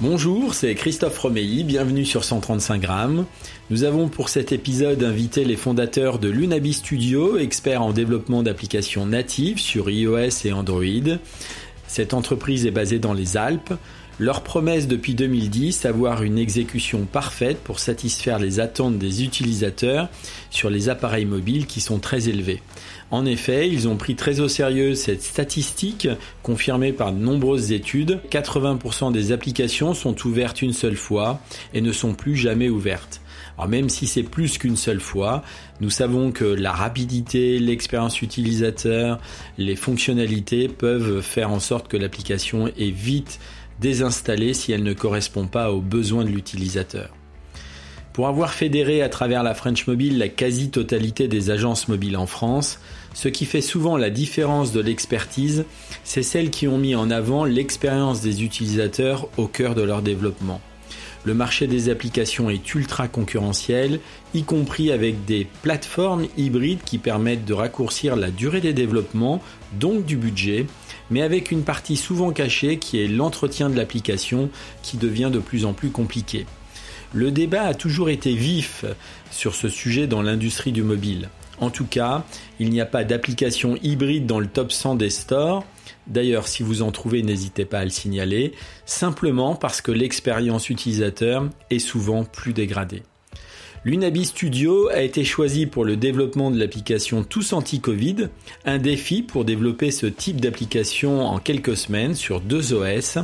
Bonjour, c'est Christophe Romeilly, bienvenue sur 135 grammes. Nous avons pour cet épisode invité les fondateurs de Lunabi Studio, experts en développement d'applications natives sur iOS et Android. Cette entreprise est basée dans les Alpes. Leur promesse depuis 2010, avoir une exécution parfaite pour satisfaire les attentes des utilisateurs sur les appareils mobiles qui sont très élevés. En effet, ils ont pris très au sérieux cette statistique confirmée par de nombreuses études. 80% des applications sont ouvertes une seule fois et ne sont plus jamais ouvertes. Alors même si c'est plus qu'une seule fois, nous savons que la rapidité, l'expérience utilisateur, les fonctionnalités peuvent faire en sorte que l'application est vite désinstallée si elle ne correspond pas aux besoins de l'utilisateur. Pour avoir fédéré à travers la French Mobile la quasi-totalité des agences mobiles en France, ce qui fait souvent la différence de l'expertise, c'est celles qui ont mis en avant l'expérience des utilisateurs au cœur de leur développement. Le marché des applications est ultra concurrentiel, y compris avec des plateformes hybrides qui permettent de raccourcir la durée des développements, donc du budget, mais avec une partie souvent cachée qui est l'entretien de l'application qui devient de plus en plus compliqué. Le débat a toujours été vif sur ce sujet dans l'industrie du mobile. En tout cas, il n'y a pas d'application hybride dans le top 100 des stores. D'ailleurs, si vous en trouvez, n'hésitez pas à le signaler, simplement parce que l'expérience utilisateur est souvent plus dégradée. L'Unabi Studio a été choisi pour le développement de l'application Tous Anti-Covid, un défi pour développer ce type d'application en quelques semaines sur deux OS.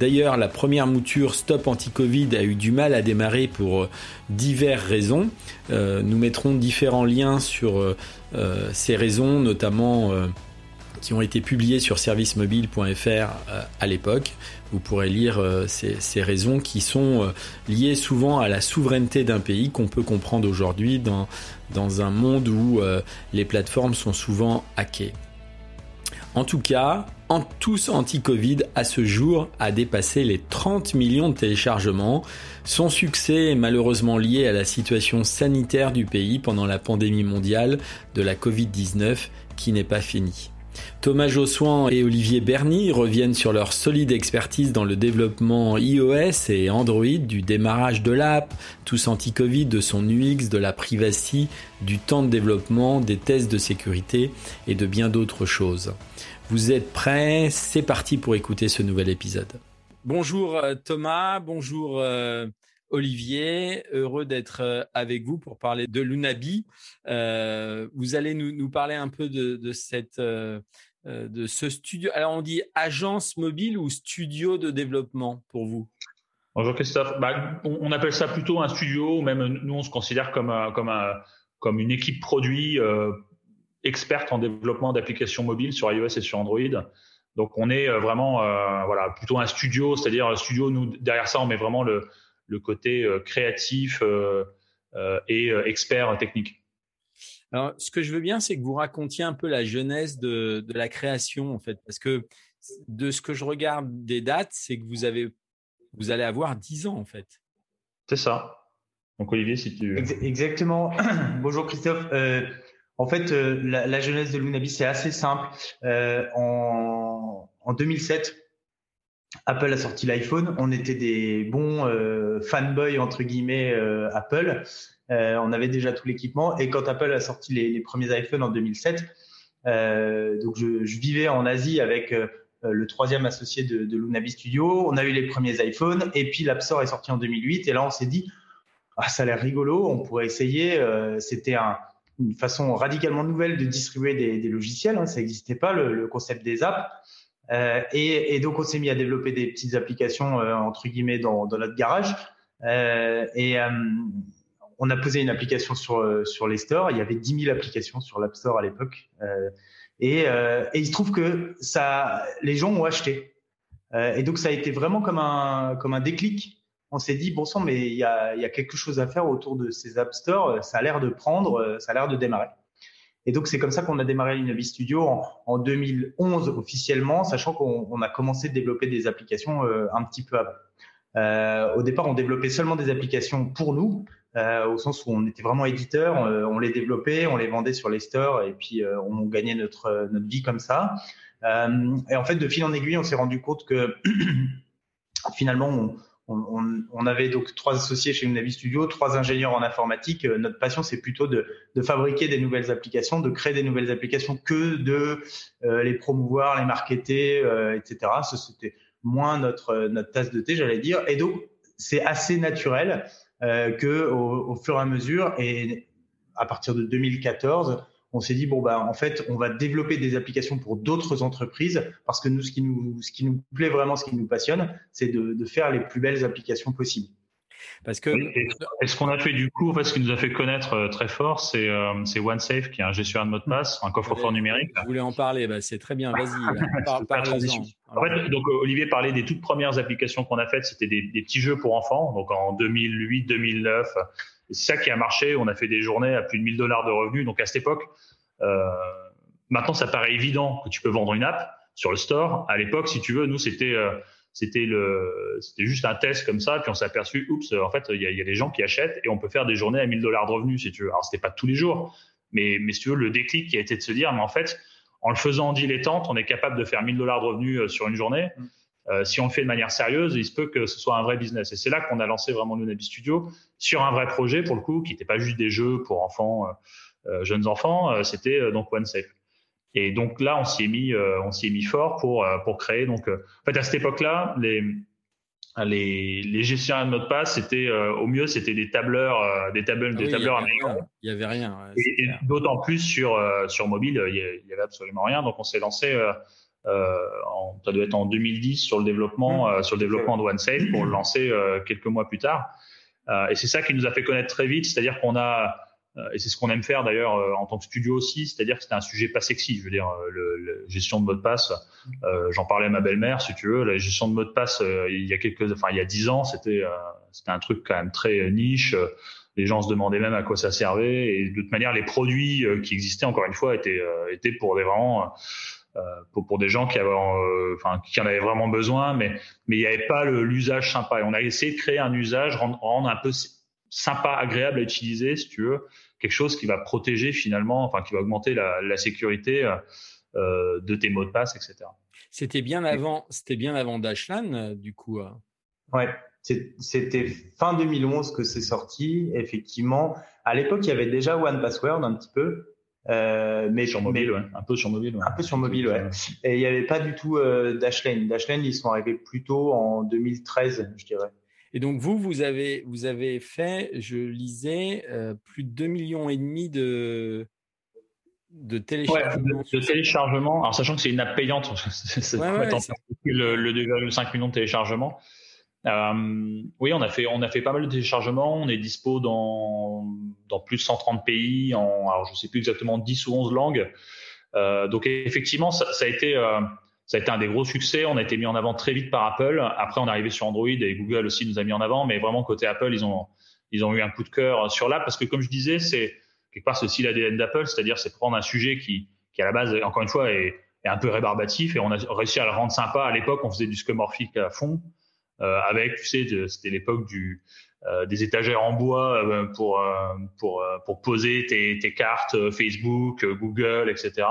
D'ailleurs, la première mouture Stop Anti-Covid a eu du mal à démarrer pour euh, diverses raisons. Euh, nous mettrons différents liens sur euh, ces raisons, notamment qui ont été publiés sur servicemobile.fr à l'époque. Vous pourrez lire ces, raisons qui sont liées souvent à la souveraineté d'un pays qu'on peut comprendre aujourd'hui dans, dans un monde où les plateformes sont souvent hackées. En tout cas, tous anti-Covid à ce jour a dépassé les 30 millions de téléchargements. Son succès est malheureusement lié à la situation sanitaire du pays pendant la pandémie mondiale de la Covid-19 qui n'est pas finie. Thomas Jossoin et Olivier Berny reviennent sur leur solide expertise dans le développement iOS et Android, du démarrage de l'app, tous anti-Covid, de son UX, de la privacy, du temps de développement, des tests de sécurité et de bien d'autres choses. Vous êtes prêts? C'est parti pour écouter ce nouvel épisode. Bonjour euh, Thomas, bonjour euh, Olivier, heureux d'être euh, avec vous pour parler de Lunabi. Euh, vous allez nous, parler un peu de, cette, euh, de ce studio. Alors on dit agence mobile ou studio de développement pour vous? Bonjour Christophe. Bah, on, appelle ça plutôt un studio, ou même nous on se considère comme, comme, comme une équipe produit experte en développement d'applications mobiles sur iOS et sur Android. Donc on est vraiment voilà plutôt un studio, c'est-à-dire un studio. Nous derrière ça on met vraiment le le côté euh, créatif euh, euh, et expert technique. Alors, ce que je veux bien, c'est que vous racontiez un peu la jeunesse de, la création, en fait, parce que de ce que je regarde des dates, c'est que vous avez, vous allez avoir 10 ans, en fait. C'est ça. Donc, Olivier, si tu. Exactement. Bonjour, Christophe. En fait, la, jeunesse de Lunabi, c'est assez simple. en, en 2007, Apple a sorti l'iPhone. On était des bons euh, fanboys entre guillemets euh, Apple. Euh, on avait déjà tout l'équipement. Et quand Apple a sorti les, premiers iPhones en 2007, donc je, vivais en Asie avec le troisième associé de, de Lunabi Studio. On a eu les premiers iPhones et puis l'App Store est sorti en 2008. Et là, on s'est dit, ah, ça a l'air rigolo. On pourrait essayer. C'était une façon radicalement nouvelle de distribuer des, logiciels. Hein. Ça n'existait pas le, le, concept des apps. Euh, et, et, donc on s'est mis à développer des petites applications euh, entre guillemets dans, dans notre garage. Euh, et on a posé une application sur sur les stores. Il y avait 10 000 applications sur l'App Store à l'époque. Et, et, il se trouve que ça, les gens ont acheté. et donc ça a été vraiment comme un comme un déclic on s'est dit bon sang, mais il y a, quelque chose à faire autour de ces App Store. Ça a l'air de prendre, ça a l'air de démarrer. Et donc c'est comme ça qu'on a démarré l'Innovi Studio en, en, 2011 officiellement, sachant qu'on a commencé de développer des applications un petit peu avant. Euh, au départ, on développait seulement des applications pour nous, euh, au sens où on était vraiment éditeur, euh, on, les développait, on les vendait sur les stores et puis euh, on gagnait notre notre vie comme ça. et en fait, de fil en aiguille, on s'est rendu compte que finalement, on, on, on, avait donc trois associés chez Unavi Studio, trois ingénieurs en informatique. Notre passion, c'est plutôt de, de, fabriquer des nouvelles applications, de créer des nouvelles applications que de euh, les promouvoir, les marketer, euh, etc. C'était moins notre notre tasse de thé, j'allais dire. Et donc c'est assez naturel euh, que au, fur et à mesure et à partir de 2014, on s'est dit bon bah en fait on va développer des applications pour d'autres entreprises parce que nous ce qui nous ce qui nous plaît vraiment, ce qui nous passionne, c'est de, de faire les plus belles applications possibles. Parce que et, ce qu'on a fait du coup, en fait, ce qui nous a fait connaître euh, très fort, c'est euh, OneSafe, qui est un gestionnaire de mot de passe, un coffre-fort numérique. Vous voulez en parler bah, C'est très bien. Vas-y. en fait, donc Olivier parlait des toutes premières applications qu'on a faites. C'était des, des, petits jeux pour enfants, donc en 2008, 2009. C'est ça qui a marché. On a fait des journées à plus de 1000 dollars de revenus. Donc à cette époque, euh, maintenant, ça paraît évident que tu peux vendre une app sur le store. À l'époque, si tu veux, nous, c'était euh, c'était le, c'était juste un test comme ça, puis on s'est aperçu, oups, en fait, il y a, y a, des gens qui achètent et on peut faire des journées à 1000 dollars de revenus, si tu veux. Alors, c'était pas tous les jours, mais, mais si tu veux, le déclic qui a été de se dire, mais en fait, en le faisant en dilettante, on est capable de faire 1000 dollars de revenus euh, sur une journée. Mm. Euh, si on le fait de manière sérieuse, il se peut que ce soit un vrai business. Et c'est là qu'on a lancé vraiment Lunabi Studio sur un vrai projet, pour le coup, qui n'était pas juste des jeux pour enfants, euh, euh jeunes enfants, c'était donc OneSafe. Et donc là, on s'y est mis, on s'y est mis fort pour pour créer. Donc, en fait, à cette époque-là, les les, les gestionnaires de mots de passe, c'était au mieux, c'était des tableurs, des tableurs, des tableurs américains. Il y avait rien. Ouais, et, d'autant plus sur sur mobile, il y, avait absolument rien. Donc, on s'est lancé. En, ça doit être en 2010 sur le développement mmh. sur le développement de OneSafe pour le lancer quelques mois plus tard. et c'est ça qui nous a fait connaître très vite, c'est-à-dire qu'on a euh, et c'est ce qu'on aime faire d'ailleurs euh, en tant que studio aussi, c'est-à-dire que c'était un sujet pas sexy. Je veux dire, euh, le, le gestion de mot de passe. Euh, J'en parlais à ma belle-mère, si tu veux. La gestion de mot de passe, il y a quelques, enfin il y a dix ans, c'était c'était un truc quand même très niche. Les gens se demandaient même à quoi ça servait. Et de toute manière, les produits qui existaient, encore une fois, étaient étaient pour des vraiment pour, pour, des gens qui avaient, enfin, qui en avaient vraiment besoin, mais mais il n'y avait pas l'usage sympa. Et on a essayé de créer un usage, rendre, rendre un peu sympa, agréable à utiliser, si tu veux, quelque chose qui va protéger finalement, enfin qui va augmenter la, la sécurité euh, de tes mots de passe, etc. C'était bien avant, c'était bien avant Dashlan, euh, du coup. Euh. Ouais, c'était fin 2011 que c'est sorti. Effectivement, à l'époque, il y avait déjà One Password un petit peu. Euh, mais sur mobile, ouais. un peu sur mobile, ouais. un peu sur mobile, ouais. Et il n'y avait pas du tout euh, Dashlane. Dashlane, ils sont arrivés plutôt en 2013, je dirais. Et donc vous, vous avez, vous avez fait, je lisais, euh, plus de 2 millions et demi de, de téléchargements. Ouais, de, de téléchargements. Alors sachant que c'est une app payante, c'est ouais, ouais, le, le 2,5 millions de téléchargements. Euh, oui, on a fait, on a fait pas mal de téléchargements. On est dispo dans, dans plus de 130 pays, en, alors je sais plus exactement 10 ou 11 langues. Euh, donc effectivement, ça, ça a été euh, ça a été un des gros succès. On a été mis en avant très vite par Apple. Après, on est arrivé sur Android et Google aussi nous a mis en avant. Mais vraiment, côté Apple, ils ont, ils ont eu un coup de cœur sur l'app parce que, comme je disais, c'est quelque part, aussi l'ADN d'Apple. C'est-à-dire, c'est prendre un sujet qui, qui, à la base, encore une fois, est, est, un peu rébarbatif et on a réussi à le rendre sympa. À l'époque, on faisait du scomorphique à fond. Euh, avec, tu sais, c'était l'époque du, euh, des étagères en bois euh, pour, pour, pour poser tes, tes cartes Facebook, Google, etc.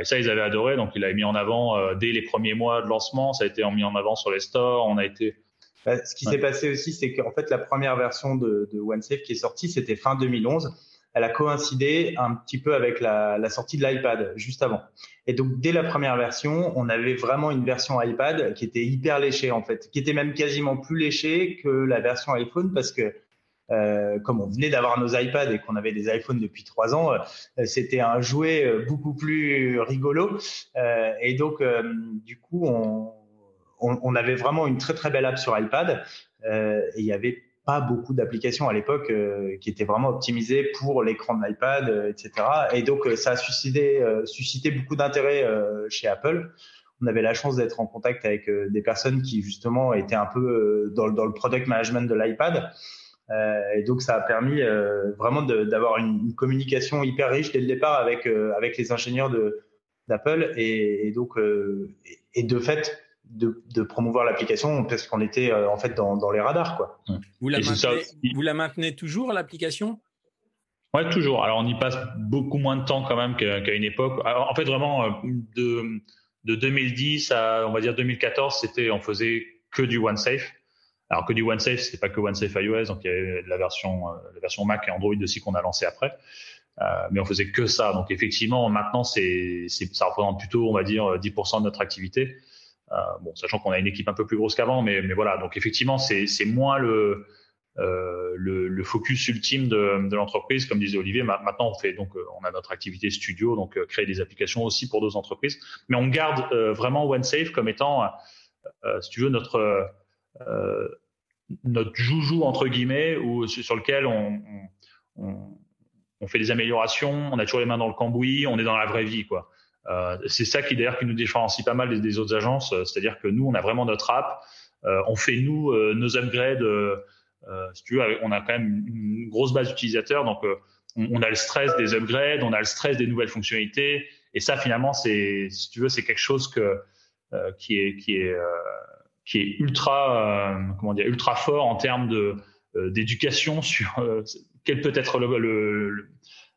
Et ça, ils avaient adoré. Donc, il l'avait mis en avant dès les premiers mois de lancement. Ça a été mis en avant sur les stores. On a été. Bah, ce qui s'est passé aussi, c'est qu'en fait, la première version de, de OneSafe qui est sortie, c'était fin 2011 elle a coïncidé un petit peu avec la, sortie de l'iPad juste avant. Et donc dès la première version, on avait vraiment une version iPad qui était hyper léchée en fait, qui était même quasiment plus léchée que la version iPhone parce que euh, comme on venait d'avoir nos iPads et qu'on avait des iPhones depuis trois ans, euh, c'était un jouet euh, beaucoup plus rigolo. Euh, et donc, du coup, on, on, on, avait vraiment une très très belle app sur iPad. et il y avait pas beaucoup d'applications à l'époque qui étaient vraiment optimisées pour l'écran de l'iPad, etc. Et donc, ça a suscité, suscité beaucoup d'intérêt chez Apple. on avait la chance d'être en contact avec des personnes qui justement étaient un peu dans, dans, le product management de l'iPad. et donc ça a permis vraiment d'avoir une, communication hyper riche dès le départ avec avec les ingénieurs d'Apple et, et, donc et de fait de, promouvoir l'application parce qu'on était euh, en fait dans, les radars. Quoi. Vous, la maintenez, vous la maintenez toujours, l'application? Ouais, toujours. Alors, on y passe beaucoup moins de temps quand même qu'à une époque. en fait, vraiment, euh, de, de 2010 à, on va dire, 2014, c'était, on faisait que du OneSafe. Alors que du OneSafe, c'est pas que OneSafe iOS, donc il y avait la version, euh, la version Mac et Android aussi qu'on a lancé après. mais on faisait que ça. Donc effectivement, maintenant, c'est, ça représente plutôt, on va dire, 10% de notre activité. Euh, bon, sachant qu'on a une équipe un peu plus grosse qu'avant, mais, mais voilà. Donc effectivement, c'est moins le, euh, le, le, focus ultime de, l'entreprise, comme disait Olivier. Maintenant, on fait donc, euh, on a notre activité studio, donc créer des applications aussi pour d'autres entreprises. Mais on garde vraiment OneSafe comme étant, si tu veux, notre notre joujou entre guillemets, ou sur lequel on, on, on, fait des améliorations. On a toujours les mains dans le cambouis. On est dans la vraie vie, quoi. Euh, c'est ça qui d'ailleurs qui nous différencie pas mal des, autres agences, euh, c'est-à-dire que nous on a vraiment notre app, euh, on fait nous nos upgrades. si tu veux, on a quand même une grosse base d'utilisateurs, donc on, a le stress des upgrades, on a le stress des nouvelles fonctionnalités, et ça finalement c'est, si tu veux, c'est quelque chose que qui est qui est qui est ultra comment dire ultra fort en termes de d'éducation sur quel peut être le, le,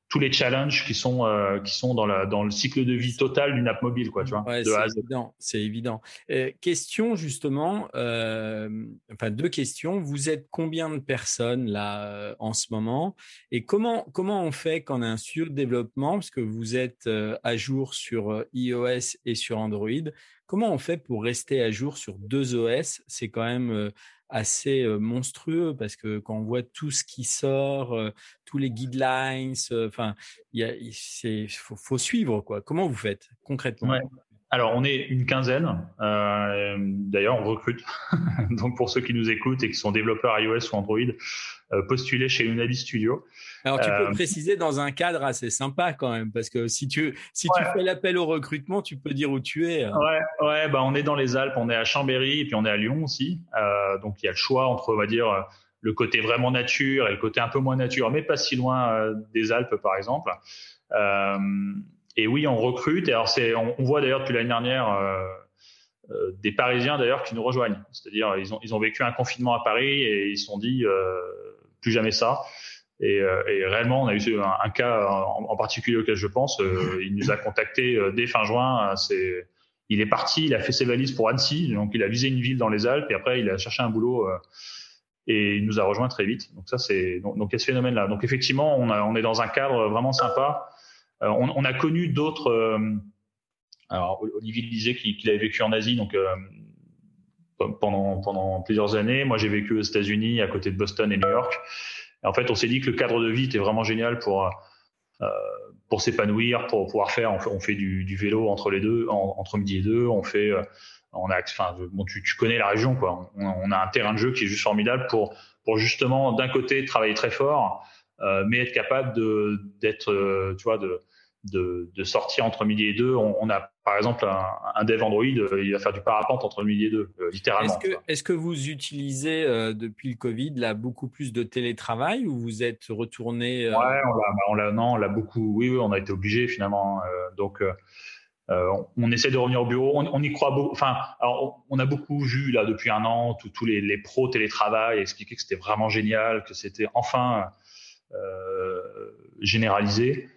tous les challenges qui sont euh, qui sont dans la dans le cycle de vie total d'une app mobile quoi tu vois ouais, c'est évident c'est évident. Euh, question justement euh, enfin deux questions. Vous êtes combien de personnes là en ce moment? Et comment comment on fait quand on a un surdéveloppement parce que vous êtes à jour sur iOS et sur Android. Comment on fait pour rester à jour sur deux OS c'est quand même assez monstrueux parce que quand on voit tout ce qui sort, tous les guidelines, enfin, il faut, faut, suivre quoi. Comment vous faites concrètement? Alors, on est une quinzaine. Euh, D'ailleurs, on recrute. Donc, pour ceux qui nous écoutent et qui sont développeurs iOS ou Android, euh, postulez chez Unabi Studio. Alors, tu peux euh, préciser dans un cadre assez sympa quand même, parce que si tu si tu fais l'appel au recrutement, tu peux dire où tu es. Hein. Ouais, ouais. Bah, on est dans les Alpes, on est à Chambéry et puis on est à Lyon aussi. Euh, donc, il y a le choix entre, on va dire, le côté vraiment nature et le côté un peu moins nature, mais pas si loin euh, des Alpes, par exemple. Euh, et oui, on recrute. Et alors, c'est, on, voit d'ailleurs depuis l'année dernière euh, euh, des Parisiens d'ailleurs qui nous rejoignent. C'est-à-dire, ils ont, ils ont vécu un confinement à Paris et ils se sont dit euh, plus jamais ça. Et, euh, et, réellement, on a eu un, cas en, particulier auquel je pense. Euh, il nous a contacté dès fin juin. C'est, il est parti, il a fait ses valises pour Annecy, donc il a visé une ville dans les Alpes et après il a cherché un boulot et il nous a rejoint très vite. Donc ça, c'est donc, donc il y a ce phénomène-là. Donc effectivement, on, a, on est dans un cadre vraiment sympa. Euh, on, on, a connu d'autres. Euh, alors Olivier disait qu'il avait vécu en Asie, donc euh, pendant pendant plusieurs années. Moi, j'ai vécu aux États-Unis, à côté de Boston et New York. Et en fait, on s'est dit que le cadre de vie était vraiment génial pour euh, pour s'épanouir, pour pouvoir faire. On fait, du, du, vélo entre les deux, entre midi et deux. On fait, on a, enfin, bon, tu, tu connais la région, quoi. On, on, a un terrain de jeu qui est juste formidable pour pour justement d'un côté travailler très fort euh, mais être capable de d'être, euh, tu vois, de, de, de, sortir entre midi et deux. On, on a par exemple un, un, dev Android, euh, il va faire du parapente entre midi et deux, littéralement. Est-ce que, est que, vous utilisez depuis le Covid là beaucoup plus de télétravail ou vous êtes retourné Ouais, on l'a, non, on l'a beaucoup. Oui, oui, on a été obligé finalement. donc euh, on, essaie de revenir au bureau. On, on y croit beaucoup. Enfin, alors, on a beaucoup vu là depuis un an tous les, les pros télétravail expliquer que c'était vraiment génial, que c'était enfin euh, généralisé.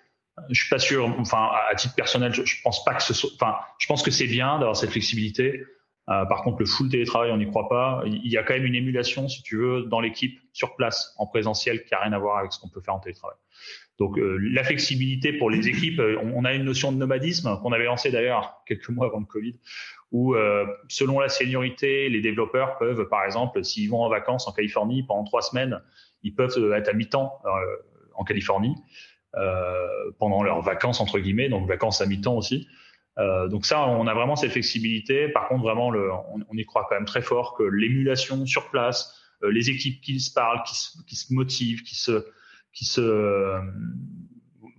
Je suis pas sûr. Enfin, à titre personnel, je, pense pas que ce soit. Enfin, je pense que c'est bien d'avoir cette flexibilité. Euh, par contre, le full télétravail, on n'y croit pas. Il y a quand même une émulation, si tu veux, dans l'équipe, sur place, en présentiel, qui a rien à voir avec ce qu'on peut faire en télétravail. Donc, euh, la flexibilité pour les équipes, euh, on, a une notion de nomadisme qu'on avait lancé d'ailleurs quelques mois avant le Covid, où euh, selon la seniorité, les développeurs peuvent, par exemple, s'ils vont en vacances en Californie pendant trois semaines, ils peuvent être à mi-temps euh, en Californie euh, pendant leurs vacances entre guillemets, donc vacances à mi-temps aussi. Euh, donc ça, on a vraiment cette flexibilité. Par contre, vraiment, le, on, y croit quand même très fort que l'émulation sur place, les équipes qui se parlent, qui se, qui se motivent, qui se, qui se,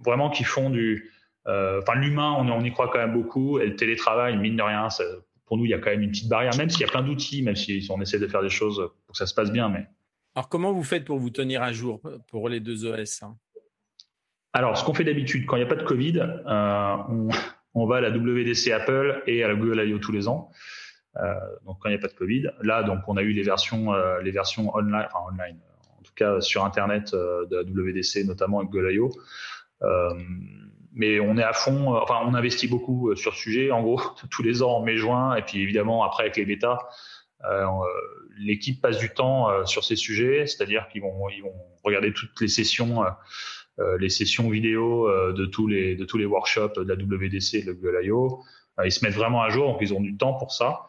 vraiment qui font du, Enfin, l'humain, on, on, y croit quand même beaucoup. Et le télétravail, mine de rien, pour nous, il y a quand même une petite barrière, même s'il y a plein d'outils, même si on essaie de faire des choses pour que ça se passe bien. Mais... Alors, comment vous faites pour vous tenir à jour pour les deux OS hein? Alors, ce qu'on fait d'habitude, quand il n'y a pas de Covid, euh, on, va à la WDC Apple et à la Google I.O. tous les ans. Euh, donc, quand il n'y a pas de Covid. Là, donc, on a eu les versions, euh, les versions online, enfin online, en tout cas sur Internet euh, de la WDC, notamment avec Google I.O. Euh, mais on est à fond, enfin, on investit beaucoup sur ce sujet. En gros, tous les ans, en mai-juin, et puis évidemment, après, avec les bêtas, euh, l'équipe passe du temps euh, sur ces sujets, c'est-à-dire qu'ils vont, ils vont regarder toutes les sessions, euh, les sessions vidéo de tous les de tous les workshops de la WDC et de Google I.O. ils se mettent vraiment à jour, donc ils ont du temps pour ça.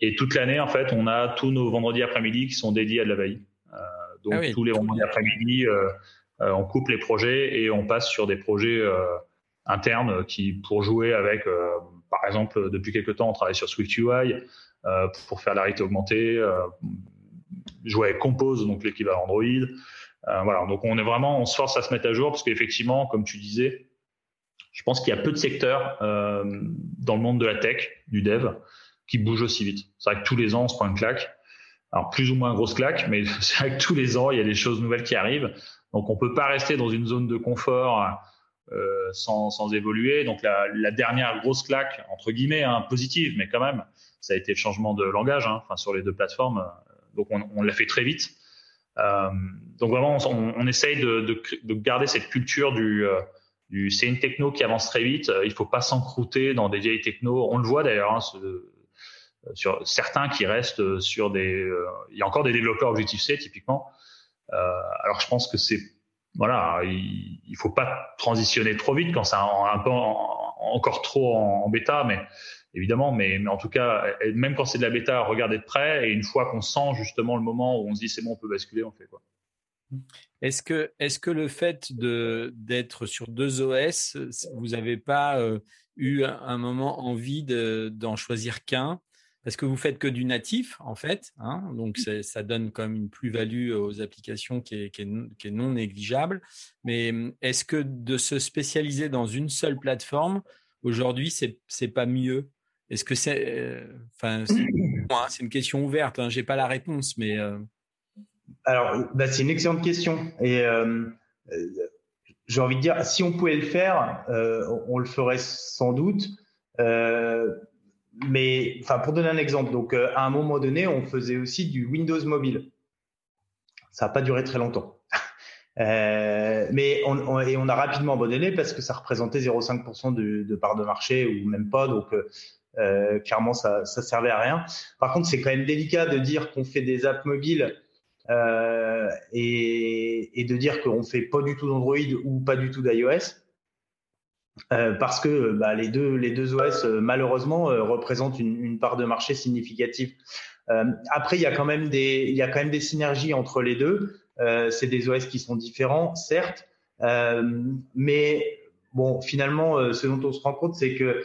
et toute l'année, en fait, on a tous nos vendredis après-midi qui sont dédiés à de la veille. donc ah tous les vendredis après-midi, on coupe les projets et on passe sur des projets internes qui, pour jouer avec, par exemple, depuis quelques temps, on travaille sur SwiftUI. Euh, pour faire la réalité augmentée, euh, jouer avec Compose, donc l'équivalent Android. Euh, voilà, donc on est vraiment, on se force à se mettre à jour parce qu'effectivement, comme tu disais, je pense qu'il y a peu de secteurs dans le monde de la tech, du dev, qui bougent aussi vite. C'est vrai que tous les ans, on se prend une claque. Alors plus ou moins grosse claque, mais c'est vrai que tous les ans, il y a des choses nouvelles qui arrivent. Donc on peut pas rester dans une zone de confort euh, sans, sans, évoluer. Donc la, la, dernière grosse claque, entre guillemets, hein, positive, mais quand même, ça a été le changement de langage hein, enfin, sur les deux plateformes. Donc on, l'a fait très vite. Euh, donc vraiment, on, essaye de, de, de, garder cette culture du, euh, du c'est une techno qui avance très vite. Il faut pas s'encrouter dans des vieilles technos. On le voit d'ailleurs hein, sur certains qui restent sur des. Euh, il y a encore des développeurs Objective-C typiquement. Euh, alors je pense que c'est voilà, il, il faut pas transitionner trop vite quand c'est un, peu encore trop en, bêta, mais évidemment, mais, mais, en tout cas, même quand c'est de la bêta, regarder de près et une fois qu'on sent justement le moment où on se dit c'est bon, on peut basculer, on fait quoi. Est-ce que, est-ce que le fait d'être sur deux OS, vous n'avez pas euh, eu un moment envie d'en choisir qu'un? Parce que vous faites que du natif en fait, hein, donc ça donne quand même une plus-value aux applications qui est, qui, est, qui est, non négligeable. Mais est-ce que de se spécialiser dans une seule plateforme aujourd'hui, c'est c'est pas mieux? Est-ce que c'est, euh, enfin, c'est une question ouverte. Hein, J'ai pas la réponse, mais euh... alors bah, c'est une excellente question et euh, euh, j'ai envie de dire si on pouvait le faire, euh, on le ferait sans doute. Euh, mais enfin, pour donner un exemple, donc euh, à un moment donné, on faisait aussi du Windows mobile. Ça n'a pas duré très longtemps. Euh, mais on, et on a rapidement abandonné parce que ça représentait 0,5% de, de, part de marché ou même pas. Donc euh, euh, clairement, ça, ça servait à rien. Par contre, c'est quand même délicat de dire qu'on fait des apps mobiles euh, et, et, de dire qu'on fait pas du tout d'Android ou pas du tout d'iOS. Euh, parce que bah, les deux les deux OS euh, malheureusement euh, représentent une, une, part de marché significative. après, il y a quand même des il y a quand même des synergies entre les deux. c'est des OS qui sont différents, certes, mais bon, finalement, ce dont on se rend compte, c'est que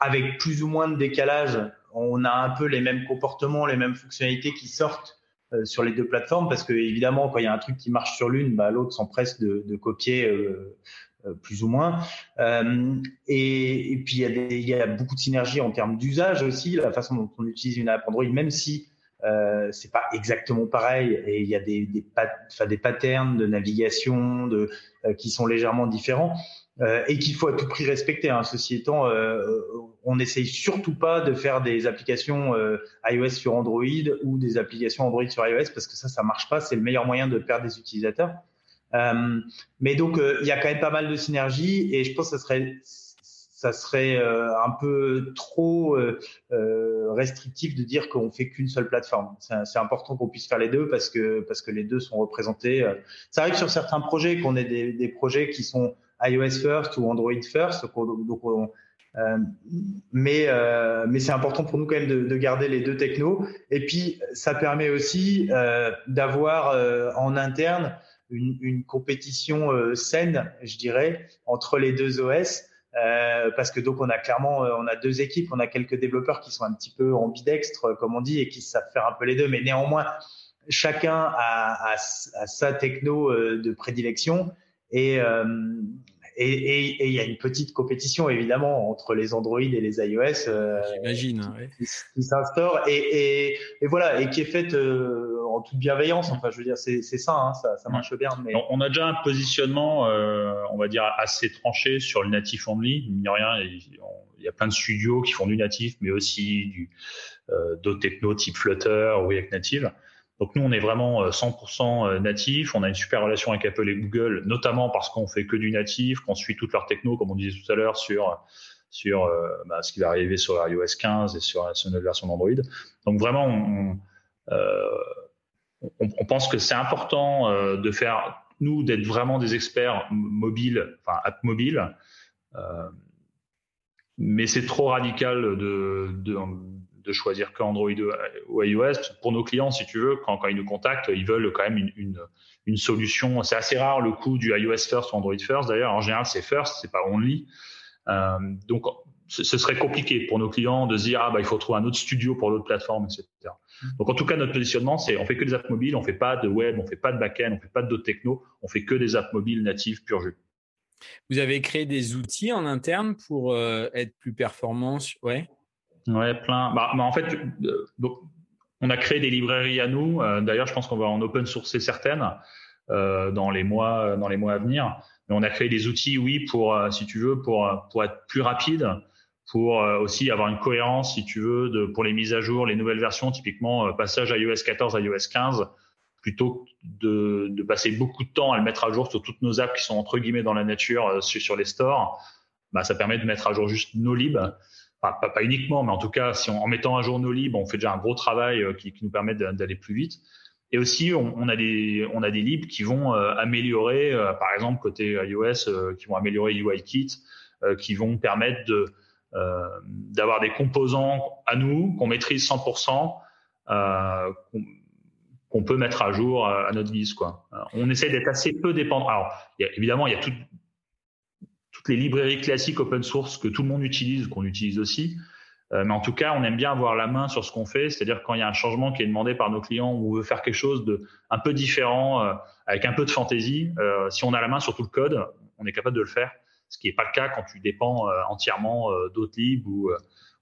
avec plus ou moins de décalage, on a un peu les mêmes comportements, les mêmes fonctionnalités qui sortent sur les deux plateformes parce que évidemment quand il y a un truc qui marche sur l'une, bah, l'autre s'empresse de, de copier euh, euh, plus ou moins. Euh, et, et, puis il y, a des, il y, a beaucoup de synergies en termes d'usage aussi, la façon dont on utilise une app Android, même si euh, c'est pas exactement pareil et il y a des, des, des patterns de navigation de, euh, qui sont légèrement différents euh, et qu'il faut à tout prix respecter. Hein. Ceci étant, euh, on n'essaye surtout pas de faire des applications iOS sur Android ou des applications Android sur iOS parce que ça, ça marche pas. C'est le meilleur moyen de perdre des utilisateurs. Euh, mais donc, euh, il y a quand même pas mal de synergies et je pense que ça serait ça serait euh, un peu trop restrictif de dire qu'on fait qu'une seule plateforme. C'est important qu'on puisse faire les deux parce que parce que les deux sont représentés. Ça arrive sur certains projets qu'on ait des, projets qui sont iOS first ou Android first. Mais mais c'est important pour nous quand même de, de, garder les deux technos. Et puis ça permet aussi d'avoir en interne une, une compétition euh, saine, je dirais, entre les deux OS. Euh, parce que donc on a clairement euh, on a deux équipes, on a quelques développeurs qui sont un petit peu ambidextres comme on dit et qui savent faire un peu les deux, mais néanmoins chacun a, a, a sa techno de prédilection et et il y a une petite compétition évidemment entre les Android et les iOS. Euh, J'imagine. Qui, qui s'instaure et, et, et, voilà et qui est faite en toute bienveillance. Enfin, je veux dire, c'est ça, hein, ça, ça, marche bien. Mais... On a déjà un positionnement, euh, on va dire, assez tranché sur le natif only. Mine de rien, il y a plein de studios qui font du natif, mais aussi du euh, d'autres techno type Flutter ou React Native. Donc nous, on est vraiment 100% euh, natif. On a une super relation avec Apple et Google, notamment parce qu'on fait que du natif, qu'on suit toutes leurs techno, comme on disait tout à l'heure, sur sur euh, bah, ce qui va arriver sur iOS 15 et sur, sur notre version d'Android. Donc vraiment, on, euh, on, on, pense que c'est important euh, de faire nous d'être vraiment des experts mobiles, enfin app mobile. Euh, mais c'est trop radical de, de, de choisir que Android ou iOS. Pour nos clients, si tu veux, quand, quand ils nous contactent, ils veulent quand même une, une, une solution. C'est assez rare le coup du iOS first ou Android first. D'ailleurs, en général, c'est first, c'est pas only. Euh, donc, ce serait compliqué pour nos clients de se dire ah bah il faut trouver un autre studio pour l'autre plateforme, etc. Donc en tout cas notre positionnement c'est on fait que des apps mobiles, on fait pas de web, on fait pas de back-end, on fait pas d'autres techno, on fait que des apps mobiles natives pur jus. Vous avez créé des outils en interne pour euh, être plus performants, ouais. Ouais, plein. Bah, bah en fait, euh, donc, on a créé des librairies à nous. Euh, d'ailleurs, je pense qu'on va en open sourcer certaines dans les mois dans les mois à venir. Mais on a créé des outils, oui, pour si tu veux, pour pour être plus rapide, pour aussi avoir une cohérence, si tu veux, de pour les mises à jour, les nouvelles versions, typiquement passage à iOS 14 à iOS 15 plutôt de, de, passer beaucoup de temps à le mettre à jour sur toutes nos apps qui sont entre guillemets dans la nature sur, sur les stores, bah, ça permet de mettre à jour juste nos libs pas, pas, uniquement, mais en tout cas, si on, en mettant un jour nos libres, on fait déjà un gros travail euh, qui, qui, nous permet d'aller plus vite. Et aussi, on, on, a des on a des libres qui vont euh, améliorer, euh, par exemple côté iOS, qui vont améliorer UIKit, qui vont permettre de d'avoir des composants à nous qu'on maîtrise 100%, qu'on peut mettre à jour à, notre guise. Quoi. on essaie d'être assez peu dépendant. Alors, évidemment, il y a tout, les librairies classiques open source que tout le monde utilise, qu'on utilise aussi. Euh, mais en tout cas, on aime bien avoir la main sur ce qu'on fait, c'est-à-dire quand il y a un changement qui est demandé par nos clients ou on veut faire quelque chose de un peu différent, euh, avec un peu de fantaisie, euh, si on a la main sur tout le code, on est capable de le faire. Ce qui n'est pas le cas quand tu dépends entièrement d'autres libres ou,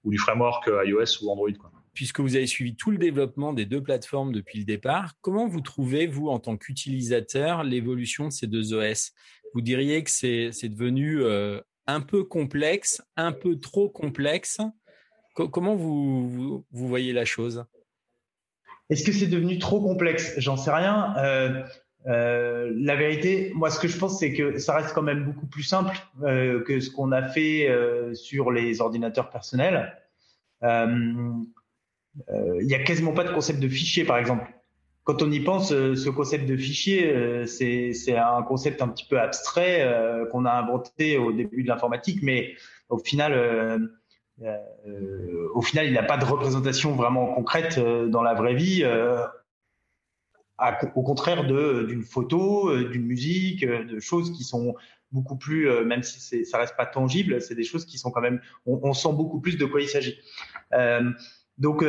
ou du framework iOS ou Android. Quoi. Puisque vous avez suivi tout le développement des deux plateformes depuis le départ, comment vous trouvez, vous, en tant qu'utilisateur, l'évolution de ces deux OS vous diriez que c'est devenu euh, un peu complexe, un peu trop complexe. comment vous, vous, voyez la chose? Est-ce que c'est devenu trop complexe? J'en sais rien. Euh, euh, la vérité, moi, ce que je pense, c'est que ça reste quand même beaucoup plus simple que ce qu'on a fait sur les ordinateurs personnels. Il n'y a quasiment pas de concept de fichier, par exemple quand on y pense, euh, ce concept de fichier, euh, c'est un concept un petit peu abstrait euh, qu'on a inventé au début de l'informatique, mais au final, au final, il n'a pas de représentation vraiment concrète dans la vraie vie. Au contraire d'une photo, d'une musique, de choses qui sont beaucoup plus, même si ça reste pas tangible, c'est des choses qui sont quand même, on, on, sent beaucoup plus de quoi il s'agit. donc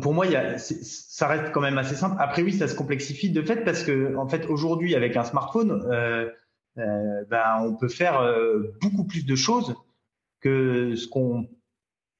pour moi, il y a, ça reste quand même assez simple. Après, oui, ça se complexifie de fait parce que, en fait, aujourd'hui, avec un smartphone, euh, euh, ben, on peut faire euh, beaucoup plus de choses que ce qu'on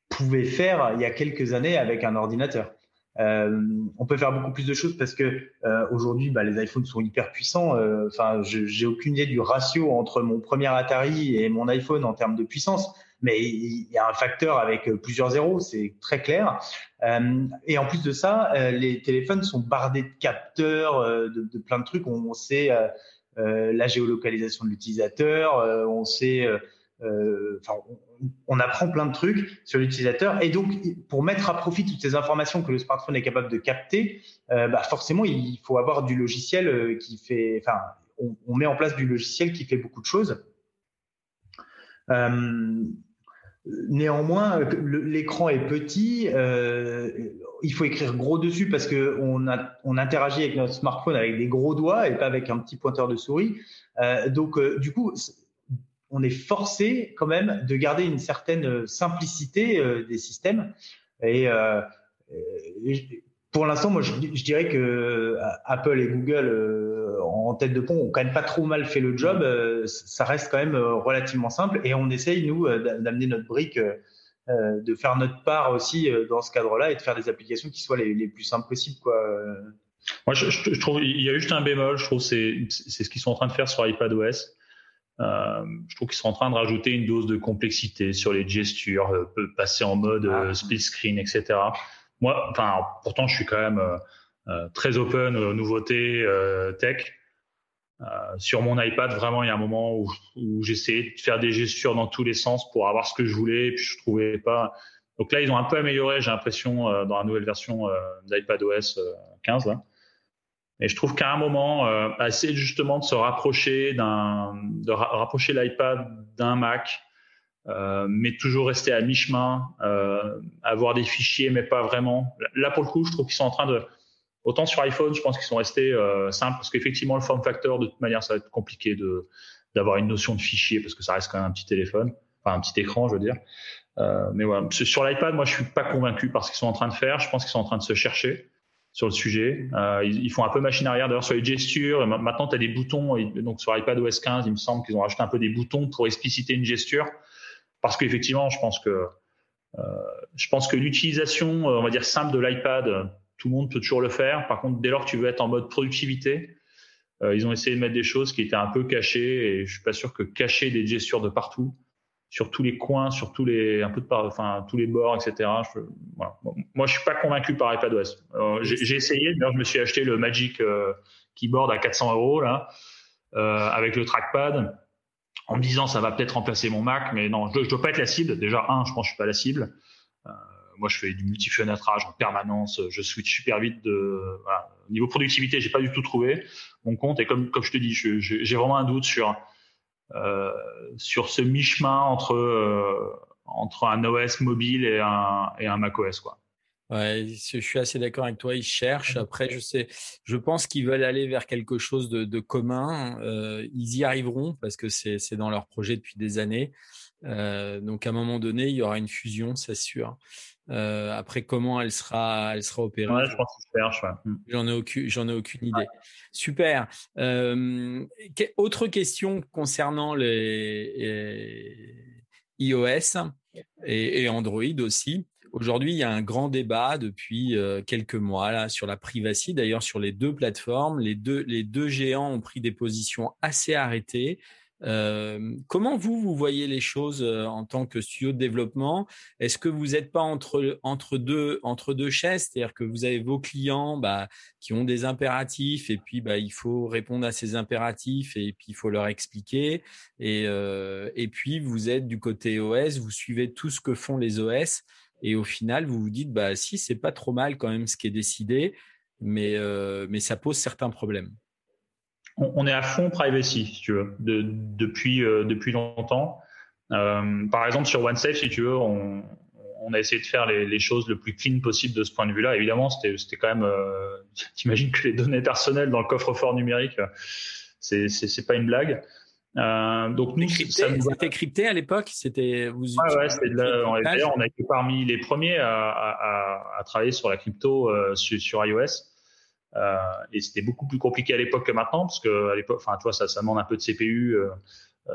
pouvait faire il y a quelques années avec un ordinateur. Euh, on peut faire beaucoup plus de choses parce que euh, aujourd'hui, bah, les iPhones sont hyper puissants. Enfin, j'ai aucune idée du ratio entre mon premier Atari et mon iPhone en termes de puissance mais il y a un facteur avec euh, plusieurs zéros, c'est très clair. Euh, et en plus de ça, euh, les téléphones sont bardés de capteurs, de, de, plein de trucs. On, on sait la géolocalisation de l'utilisateur, on sait, enfin, on, apprend plein de trucs sur l'utilisateur. Et donc, pour mettre à profit toutes ces informations que le smartphone est capable de capter, bah forcément, il faut avoir du logiciel qui fait, enfin, on, met en place du logiciel qui fait beaucoup de choses. Euh, Néanmoins, l'écran est petit. Euh, il faut écrire gros dessus parce que on, a, on interagit avec notre smartphone avec des gros doigts et pas avec un petit pointeur de souris. Euh, donc, euh, du coup, on est forcé quand même de garder une certaine simplicité euh, des systèmes. Et, euh, pour l'instant, moi, je, dirais que Apple et Google en, tête de pont ont quand même pas trop mal fait le job, ça reste quand même relativement simple et on essaye nous d'amener notre brique, de faire notre part aussi dans ce cadre-là et de faire des applications qui soient les, les plus simples possibles quoi. Moi, je, je, trouve il y a juste un bémol. Je trouve c'est c'est ce qu'ils sont en train de faire sur iPadOS. Euh, je trouve qu'ils sont en train de rajouter une dose de complexité sur les gestures, euh, passer en mode euh, ah. split screen, etc. Moi, enfin, pourtant, je suis quand même très open aux nouveautés tech. sur mon iPad, vraiment, il y a un moment où, où j'essayais de faire des gestures dans tous les sens pour avoir ce que je voulais, et puis je trouvais pas. Donc là, ils ont un peu amélioré, j'ai l'impression, dans la nouvelle version d'iPadOS 15. Là. Et je trouve qu'à un moment, euh, essayer justement de se rapprocher d'un, de rapprocher l'iPad d'un Mac, euh, mais toujours rester à mi-chemin, euh, avoir des fichiers, mais pas vraiment. Là, pour le coup, je trouve qu'ils sont en train de, autant sur iPhone, je pense qu'ils sont restés euh, simples, parce qu'effectivement, le form factor, de toute manière, ça va être compliqué de d'avoir une notion de fichier, parce que ça reste quand même un petit téléphone, enfin un petit écran, je veux dire. Euh, mais voilà, sur l'iPad, moi, je suis pas convaincu par ce qu'ils sont en train de faire. Je pense qu'ils sont en train de se chercher sur le sujet. Euh, ils, font un peu machine arrière d'ailleurs sur les gestures. Maintenant, tu as des boutons. Donc sur iPad OS 15, il me semble qu'ils ont rajouté un peu des boutons pour expliciter une gesture. Parce qu'effectivement, je pense que euh, je pense que l'utilisation, euh, on va dire simple de l'iPad, tout le monde peut toujours le faire. Par contre, dès lors que tu veux être en mode productivité, euh, ils ont essayé de mettre des choses qui étaient un peu cachées. Et je suis pas sûr que cacher des gestures de partout, sur tous les coins, sur tous les un peu de enfin tous les bords, etc. Je, voilà. Moi, je suis pas convaincu par iPadOS. J'ai essayé, d'ailleurs, je me suis acheté le Magic euh, Keyboard à 400 euros là, euh, avec le trackpad, en me disant ça va peut-être remplacer mon Mac, mais non, je, je dois pas être la cible. Déjà, un, je pense que je suis pas la cible. Euh, moi, je fais du multifenêtrage en permanence. Je switch super vite de voilà. niveau productivité, j'ai pas du tout trouvé mon compte. Et comme comme je te dis, j'ai vraiment un doute sur sur ce mi-chemin entre euh, entre un OS mobile et un et un macOS quoi. Ouais, je suis assez d'accord avec toi. Ils cherchent. Après, je sais, je pense qu'ils veulent aller vers quelque chose de, de commun. Euh, ils y arriveront parce que c'est dans leur projet depuis des années. Euh, donc, à un moment donné, il y aura une fusion, c'est sûr. Euh, après, comment elle sera, elle sera opérée ouais, je pense qu'ils cherchent. Ouais. J'en ai aucune, j'en ai aucune idée. Super. Euh, autre question concernant les, les iOS et, et, Android aussi. Aujourd'hui, il y a un grand débat depuis quelques mois là sur la privacy. D'ailleurs, sur les deux plateformes, les deux les deux géants ont pris des positions assez arrêtées. Euh, comment vous, vous voyez les choses euh, en tant que studio de développement? Est-ce que vous n'êtes pas entre, entre, deux, entre deux chaises? C'est-à-dire que vous avez vos clients bah, qui ont des impératifs et puis bah, il faut répondre à ces impératifs et puis il faut leur expliquer. Et, euh, et puis vous êtes du côté OS, vous suivez tout ce que font les OS et au final vous vous dites bah si c'est pas trop mal quand même ce qui est décidé, mais, euh, mais ça pose certains problèmes on, est à fond privacy, si tu veux, depuis, euh, depuis longtemps. Euh, par exemple, sur OneSafe, si tu veux, on, a essayé de faire les, choses le plus clean possible de ce point de vue-là. Évidemment, c'était quand même. Euh, T'imagines que les données personnelles dans le coffre-fort numérique, c'est c'est pas une blague. Euh, donc nous, ça nous a... crypté à l'époque. C'était vous. Ouais, ouais, c'était on, on a été parmi les premiers à, à, à, travailler sur la crypto euh, sur, sur, iOS. Euh, et c'était beaucoup plus compliqué à l'époque que maintenant, parce que à l'époque, enfin, tu vois, ça, ça demande un peu de CPU, euh, euh,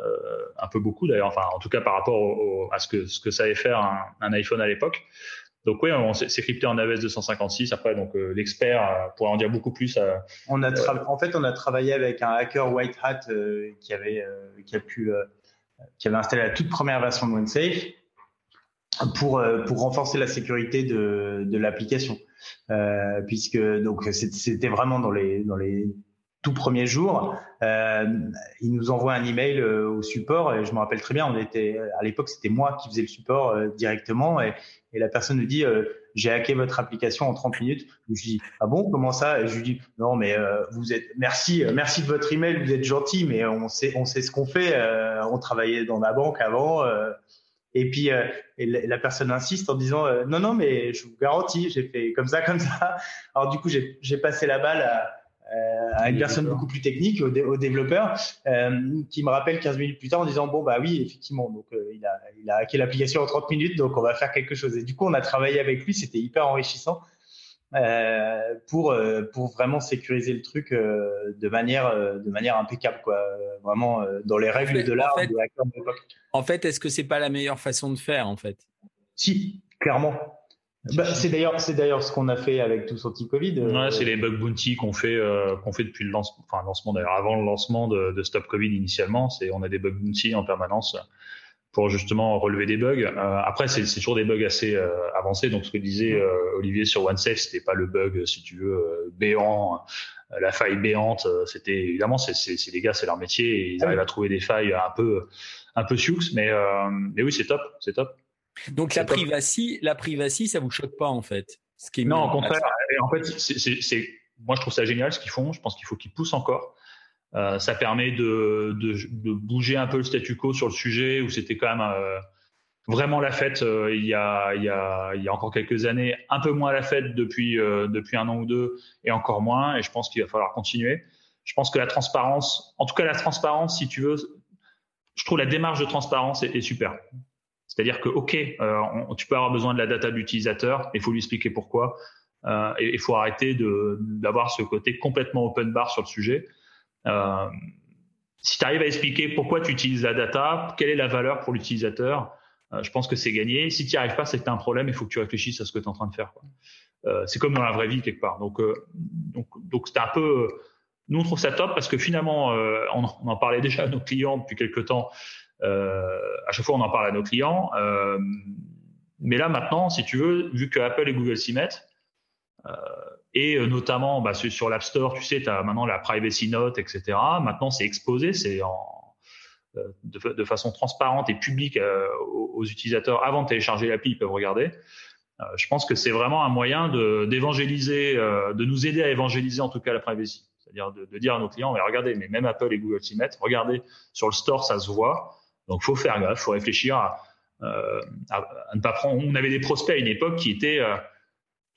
un peu beaucoup d'ailleurs, enfin, en tout cas par rapport à ce que ce que savait faire un, un iPhone à l'époque. Donc oui, on s'est crypté en AWS 256. Après, donc l'expert pourrait en dire beaucoup plus. on a en fait, on a travaillé avec un hacker white hat qui avait qui a pu qui avait installé la toute première version de OneSafe pour pour renforcer la sécurité de de l'application. Euh, puisque donc c'était vraiment dans les dans les tout premiers jours. Euh, il nous envoie un email euh, au support et je me rappelle très bien, on était à l'époque c'était moi qui faisais le support directement et, et, la personne nous dit j'ai hacké votre application en 30 minutes. Je lui dis ah bon comment ça? Et je lui dis non mais vous êtes merci merci de votre email vous êtes gentil mais on sait on sait ce qu'on fait on travaillait dans la banque avant et puis euh, la personne insiste en disant euh, non non mais je vous garantis j'ai fait comme ça comme ça. Alors du coup j'ai passé la balle à, euh, à une personne beaucoup plus technique, au, au développeur, euh, qui me rappelle 15 minutes plus tard en disant bon bah oui effectivement donc euh, il a il a hacké l'application en 30 minutes donc on va faire quelque chose. Et du coup on a travaillé avec lui c'était hyper enrichissant euh, pour euh, pour vraiment sécuriser le truc euh, de manière de manière impeccable quoi vraiment dans les règles de l'art de en fait est-ce que c'est pas la meilleure façon de faire en fait? Si clairement bah, c'est d'ailleurs c'est d'ailleurs ce qu'on a fait avec tous anti-Covid. Ouais, c'est les bug bounty qu'on fait qu'on fait depuis le lancement, enfin lancement d'ailleurs avant le lancement de, de, Stop Covid initialement. C'est on a des bug bounty en permanence pour justement relever des bugs. Euh, après, c'est toujours des bugs assez euh, avancés. Donc, ce que disait euh, Olivier sur OneSafe, c'était pas le bug, si tu veux, béant, la faille béante. C'était évidemment, c'est les gars, c'est leur métier, et ils ah arrivent à trouver des failles un peu, un peu sioux, mais, mais oui, c'est top, c'est top. Donc la privacy, la privacy, ça vous choque pas en fait ce qui est Non, au contraire. En fait, c'est moi je trouve ça génial ce qu'ils font. Je pense qu'il faut qu'ils poussent encore. Euh, ça permet de, de, de, bouger un peu le statu quo sur le sujet où c'était quand même euh, vraiment la fête euh, il, y a, il, y a, il y a encore quelques années, un peu moins la fête depuis, depuis un an ou deux et encore moins. Et je pense qu'il va falloir continuer. Je pense que la transparence, en tout cas la transparence, si tu veux, je trouve la démarche de transparence est, super. C'est-à-dire que, OK, tu peux avoir besoin de la data de l'utilisateur, il faut lui expliquer pourquoi. Et il faut arrêter d'avoir ce côté complètement open bar sur le sujet. Euh, si tu arrives à expliquer pourquoi tu utilises la data, quelle est la valeur pour l'utilisateur, euh, je pense que c'est gagné. Si tu n'y arrives pas, c'est que tu as un problème, il faut que tu réfléchisses à ce que tu es en train de faire. Euh, c'est comme dans la vraie vie quelque part. Donc, donc, donc c'était un peu. Nous, on trouve ça top parce que finalement, on, en parlait déjà à nos clients depuis quelques temps. à chaque fois, on en parle à nos clients. mais là, maintenant, si tu veux, vu que Apple et Google s'y mettent, et euh, notamment bah, sur l'App Store, tu sais, tu as maintenant la privacy note, etc. Maintenant, c'est exposé, c'est euh, de, de, façon transparente et publique euh, aux, utilisateurs avant de télécharger l'appli, ils peuvent regarder. je pense que c'est vraiment un moyen d'évangéliser, de, nous aider à évangéliser en tout cas la privacy. C'est-à-dire de, de, dire à nos clients, mais regardez, mais même Apple et Google s'y mettent, regardez, sur le store, ça se voit. Donc, faut faire gaffe, faut réfléchir à, à, à, ne pas prendre. On avait des prospects à une époque qui étaient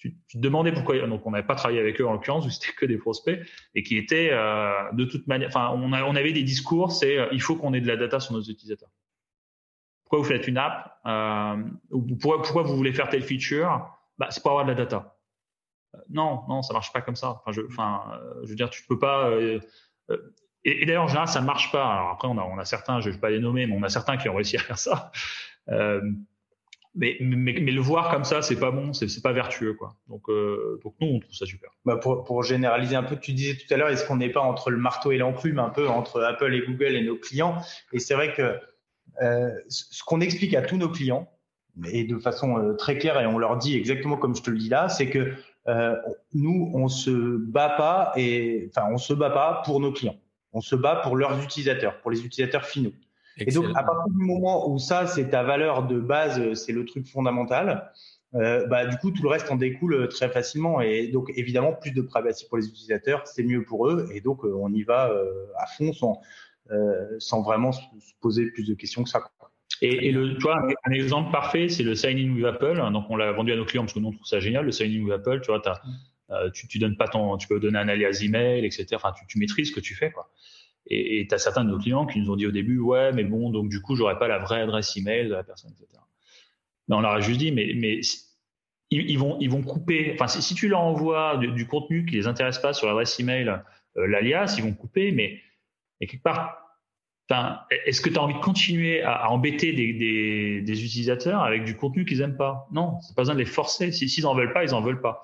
tu, tu, te demandais pourquoi. Donc, on n'avait pas travaillé avec eux en l'occurrence, c'était que des prospects et qui étaient euh, de toute manière. Enfin, on, a, on avait des discours, c'est euh, il faut qu'on ait de la data sur nos utilisateurs. Pourquoi vous faites une app euh, ou pourquoi, pourquoi vous voulez faire telle feature? Bah, c'est pour avoir de la data. Euh, non, non, ça marche pas comme ça. Enfin, je, enfin, euh, je veux dire, tu peux pas. et, et d'ailleurs, en général, ça marche pas. Alors après, on a, on a certains, je vais pas les nommer, mais on a certains qui ont réussi à faire ça. Euh, mais, mais, mais, le voir comme ça, c'est pas bon, c'est pas vertueux, quoi. Donc, euh, donc nous, on trouve ça super. Bah pour, pour généraliser un peu, tu disais tout à l'heure, est-ce qu'on n'est pas entre le marteau et l'enclume, un peu entre Apple et Google et nos clients? Et c'est vrai que euh, ce qu'on explique à tous nos clients, et de façon euh, très claire, et on leur dit exactement comme je te le dis là, c'est que euh, nous, on se bat pas, et enfin, on se bat pas pour nos clients. On se bat pour leurs utilisateurs, pour les utilisateurs finaux. Et donc, à partir du moment où ça, c'est ta valeur de base, c'est le truc fondamental, euh, bah, du coup, tout le reste en découle euh, très facilement. Et donc, évidemment, plus de privacy pour les utilisateurs, c'est mieux pour eux. Et donc, euh, on y va euh, à fond sans, sans vraiment se poser plus de questions que ça. Et, et le, tu vois, un exemple parfait, c'est le sign-in with Apple. Donc, on l'a vendu à nos clients parce que nous, on trouve ça génial. Le sign-in with Apple, tu vois, as, mm. tu, tu donnes pas ton, tu peux donner un alias email, etc. Enfin, tu, tu maîtrises ce que tu fais, quoi. Et tu as certains de nos clients qui nous ont dit au début, ouais, mais bon, donc du coup, j'aurais pas la vraie adresse email de la personne, etc. Mais on leur a juste dit, mais, mais ils, vont, ils vont couper. Enfin, si, tu leur envoies du, contenu qui les intéresse pas sur l'adresse email, euh, l'alias, ils vont couper, mais, quelque part, est-ce que tu as envie de continuer à, embêter des, des, utilisateurs avec du contenu qu'ils aiment pas? Non, c'est pas besoin de les forcer. S'ils si, en veulent pas, ils en veulent pas.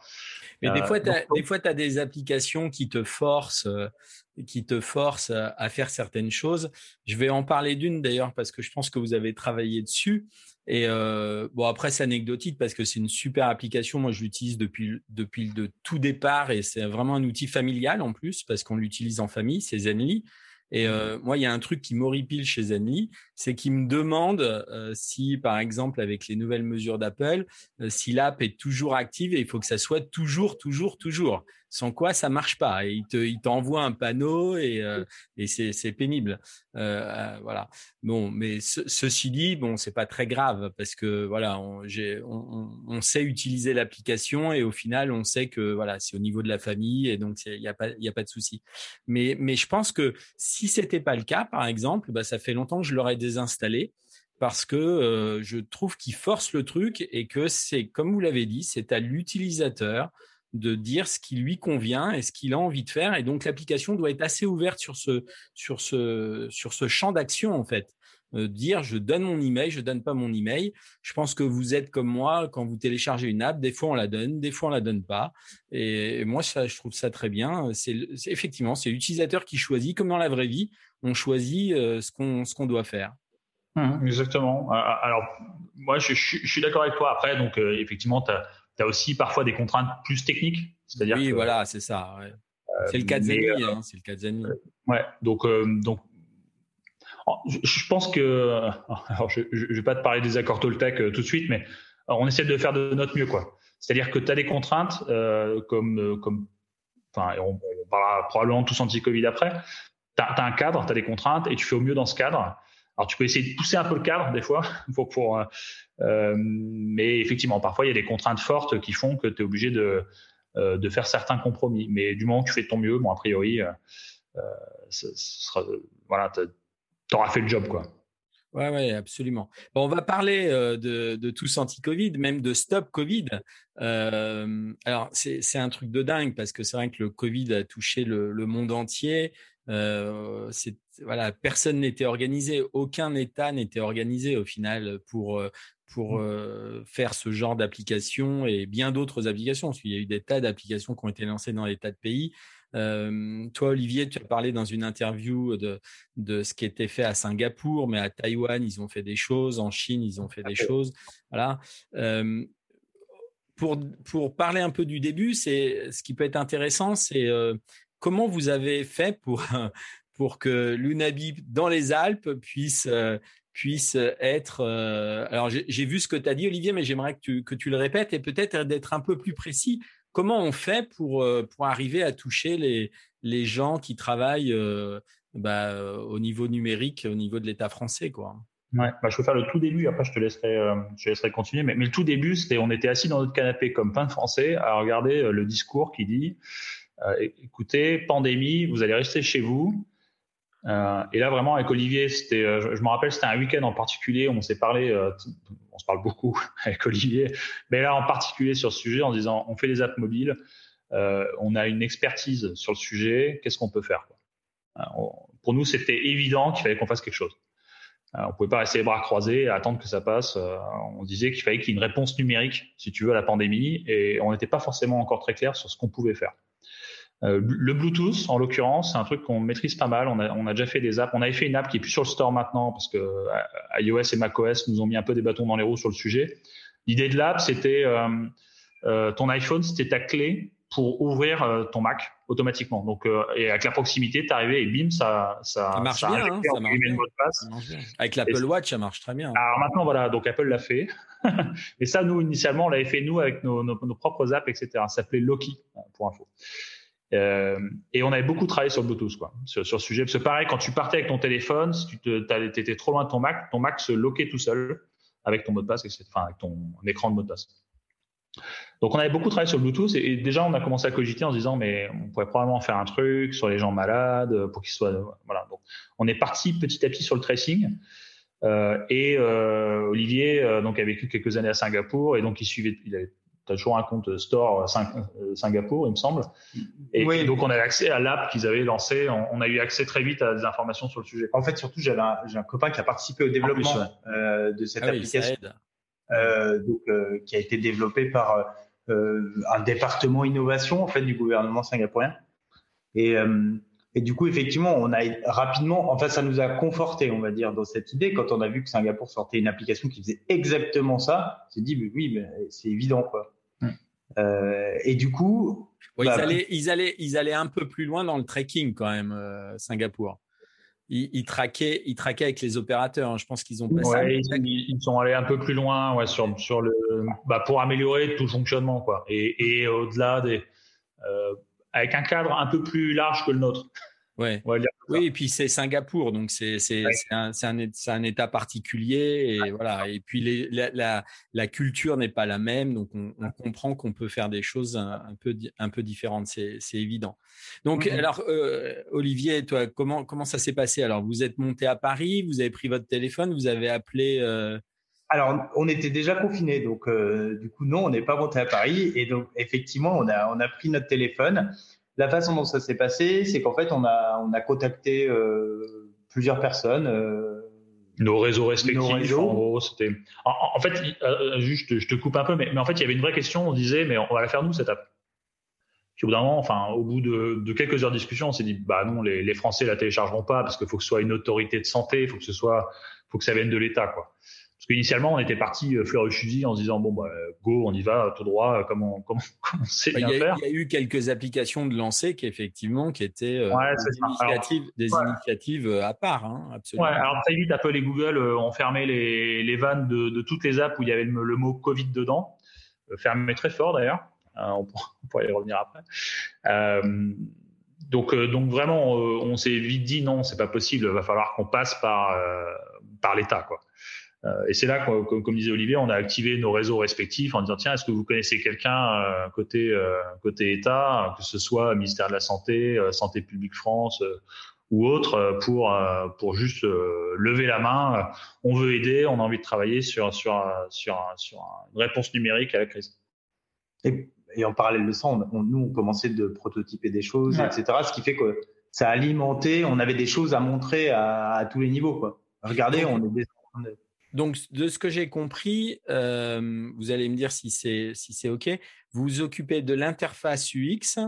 Mais des euh, fois, tu as, des, fois, as des applications qui te forcent, euh, qui te forcent à, faire certaines choses. Je vais en parler d'une d'ailleurs parce que je pense que vous avez travaillé dessus. Et euh, bon, après, c'est anecdotique parce que c'est une super application. Moi, je l'utilise depuis, depuis le tout départ et c'est vraiment un outil familial en plus parce qu'on l'utilise en famille. C'est Zenly. Et euh, moi, il y a un truc qui m'horripile chez Zenly, c'est qu'il me demande euh, si, par exemple, avec les nouvelles mesures d'Apple, euh, si l'app est toujours active et il faut que ça soit toujours, toujours, toujours sans quoi ça marche pas. Et il te, il t'envoie un panneau et, euh, et c'est, c'est pénible. Euh, euh voilà. Bon, mais ceci dit, bon, c'est pas très grave parce que voilà, on, on, on, sait utiliser l'application et au final, on sait que voilà, c'est au niveau de la famille et donc il y a pas, il y a pas de souci. Mais, mais je pense que si c'était pas le cas, par exemple, bah, ça fait longtemps que je l'aurais désinstallé parce que euh, je trouve qu'il force le truc et que c'est, comme vous l'avez dit, c'est à l'utilisateur de dire ce qui lui convient et ce qu'il a envie de faire. Et donc l'application doit être assez ouverte sur ce, sur ce, sur ce champ d'action en fait. Euh, dire je donne mon email, je donne pas mon email. Je pense que vous êtes comme moi quand vous téléchargez une app, des fois on la donne, des fois on la donne pas. Et, moi ça, je trouve ça très bien. C'est effectivement c'est l'utilisateur qui choisit, comme dans la vraie vie, on choisit euh, ce qu'on ce qu'on doit faire. Mmh, exactement. Alors moi je, suis d'accord avec toi. Après donc euh, effectivement tu as, aussi parfois des contraintes plus techniques, c'est-à-dire oui voilà c'est ça. c'est le cas de Zenly, hein, c'est le cas de ouais donc donc je pense que, alors je ne vais pas te parler des accords Toltec euh, tout de suite, mais on essaie de faire de notre mieux, quoi. C'est-à-dire que tu as des contraintes, euh, comme, euh, comme, enfin, on, parlera probablement tous anti-Covid après. Tu as, un cadre, tu as des contraintes et tu fais au mieux dans ce cadre. Alors, tu peux essayer de pousser un peu le cadre, des fois, pour euh, mais effectivement, parfois, il y a des contraintes fortes qui font que tu es obligé de, de faire certains compromis. Mais du moment que tu fais de ton mieux, bon, a priori, ce sera, voilà, tu auras fait le job, quoi. Ouais, ouais, absolument. Bon, on va parler euh, de, de, tous anti-Covid, même de stop Covid. Euh, alors, c'est un truc de dingue parce que c'est vrai que le Covid a touché le, monde entier. Euh, voilà, personne n'était organisé, aucun État n'était organisé au final pour pour mmh. euh, faire ce genre d'application et bien d'autres applications. Parce qu'il y a eu des tas d'applications qui ont été lancées dans des tas de pays toi, Olivier, tu as parlé dans une interview de, de ce qui était fait à Singapour, mais à Taïwan, ils ont fait des choses. En Chine, ils ont fait des choses. Voilà. pour, pour parler un peu du début, c'est ce qui peut être intéressant, c'est comment vous avez fait pour, pour que l'UNABI dans les Alpes puisse, puisse être. alors, j'ai vu ce que tu as dit, Olivier, mais j'aimerais que tu, que tu le répètes et peut-être d'être un peu plus précis Comment on fait pour, euh, pour arriver à toucher les, les gens qui travaillent euh, bah, euh, au niveau numérique, au niveau de l'État français quoi? Ouais, bah, je peux faire le tout début, après je te laisserai, je laisserai continuer. Mais, mais, le tout début, c'était on était assis dans notre canapé comme plein de Français à regarder le discours qui dit écoutez, pandémie, vous allez rester chez vous. Et là, vraiment, avec Olivier, c'était, je, je, me rappelle, c'était un week-end en particulier où on s'est parlé on se parle beaucoup avec Olivier, mais là en particulier sur ce sujet en disant on fait des apps mobiles, euh, on a une expertise sur le sujet, qu'est-ce qu'on peut faire euh, Pour nous, c'était évident qu'il fallait qu'on fasse quelque chose. Euh, on pouvait pas rester les bras croisés et attendre que ça passe. on disait qu'il fallait qu'il y ait une réponse numérique, si tu veux, à la pandémie, et on n'était pas forcément encore très clair sur ce qu'on pouvait faire. Euh, le Bluetooth, en l'occurrence, c'est un truc qu'on maîtrise pas mal. On a, on a, déjà fait des apps. On avait fait une app qui est plus sur le store maintenant parce que euh, iOS et macOS nous ont mis un peu des bâtons dans les roues sur le sujet. L'idée de l'app, c'était euh, euh, ton iPhone, c'était ta clé pour ouvrir ton Mac automatiquement. Donc, et avec la proximité, t'arrivais et bim, ça, ça, ça marche bien. Hein, ça, marche bien. ça marche bien. Avec l'Apple Watch, ça marche très bien. Alors maintenant, voilà, donc Apple l'a fait. et ça, nous, initialement, on l'avait fait nous avec nos, nos, nos propres apps, etc. Ça s'appelait Loki, pour info. Euh, et on avait beaucoup travaillé sur le Bluetooth, quoi, sur, sur, ce sujet. Parce que pareil, quand tu partais avec ton téléphone, si tu te, étais trop loin de ton Mac, ton Mac se loquait tout seul avec ton mot de passe, enfin avec ton écran de mot de passe. Donc on avait beaucoup travaillé sur le Bluetooth et, déjà on a commencé à cogiter en se disant mais on pourrait probablement faire un truc sur les gens malades pour qu'ils soient voilà. Donc on est parti petit à petit sur le tracing. Euh, et euh, Olivier euh, donc a vécu quelques années à Singapour et donc il suivait, il avait tu as toujours un compte store euh, Singapour, il me semble. Et, donc, on avait accès à l'app qu'ils avaient lancé. On, a eu accès très vite à des informations sur le sujet. En fait, surtout, j'avais un, j'ai un copain qui a participé au développement euh, de cette ah application, euh, donc, euh, qui a été développé par euh, un département innovation en fait du gouvernement singapourien. Et, et du coup, effectivement, on a rapidement, enfin, ça nous a conforté, on va dire, dans cette idée. Quand on a vu que Singapour sortait une application qui faisait exactement ça, on s'est dit, mais oui, mais c'est évident, quoi. Euh, et du coup, bah, ils, allaient, ils, allaient, ils allaient un peu plus loin dans le tracking quand même, euh, Singapour. Ils, ils, traquaient, ils traquaient avec les opérateurs. Hein. Je pense qu'ils ont passé. ils, sont allés un peu plus loin ouais, sur, sur le, bah, pour améliorer tout le fonctionnement. Quoi. Et, et au-delà des. Euh, avec un cadre un peu plus large que le nôtre. Ouais. Oui, et puis c'est Singapour, donc c'est un, un, un, État particulier et voilà. Et puis les, la, la, la, culture n'est pas la même, donc on, on comprend qu'on peut faire des choses un, un, peu un peu différentes, c'est évident. Donc alors euh, Olivier, toi, comment comment ça s'est passé? Alors vous êtes monté à Paris, vous avez pris votre téléphone, vous avez appelé. Euh, alors, on était déjà confinés, donc euh, du coup, non, on n'est pas monté à Paris. Et donc, effectivement, on a, on a pris notre téléphone. La façon dont ça s'est passé, c'est qu'en fait, on a, on a contacté euh, plusieurs personnes. Euh, nos réseaux respectifs, en gros, c'était. En, fait, juste, je te coupe un peu, mais, mais, en fait, il y avait une vraie question. On disait, mais on va la faire nous cette app. Puis au bout d'un moment, enfin, au bout de, de, quelques heures de discussion, on s'est dit, bah non, les, les Français la téléchargeront pas parce qu'il faut que ce soit une autorité de santé, il faut que ce soit, faut que ça vienne de l'État, quoi. Parce qu'initialement, on était parti euh, fleur et fusil en se disant bon bah go, on y va tout droit, comme on, comme, on sait bien il faire. Il y a eu quelques applications de lancer qui effectivement qui étaient euh, des, initiatives, des initiatives, euh, à part, hein, absolument. Ouais, alors très vite, Apple et Google ont fermé les, les vannes de, de, toutes les apps où il y avait le, mot Covid dedans, fermé très fort d'ailleurs. on, pourrait y revenir après. Euh, donc, donc vraiment, on s'est vite dit non, c'est pas possible. Il va falloir qu'on passe par par l'État, quoi. Euh, et c'est là, comme, comme, disait Olivier, on a activé nos réseaux respectifs en disant tiens, est-ce que vous connaissez quelqu'un euh, côté euh, côté État, que ce soit ministère de la Santé, Santé publique France ou autre, pour pour juste lever la main. On veut aider, on a envie de travailler sur sur sur, sur une réponse numérique à la crise. Et, et en parallèle de ça, on, nous on commençait de prototyper des choses, etc. Ce qui fait que ça a alimenté, on avait des choses à montrer à, à tous les niveaux. Quoi. Regardez, on est, on est donc, de ce que j'ai compris, euh, vous allez me dire si c'est si c'est OK, vous occupez de l'interface UX,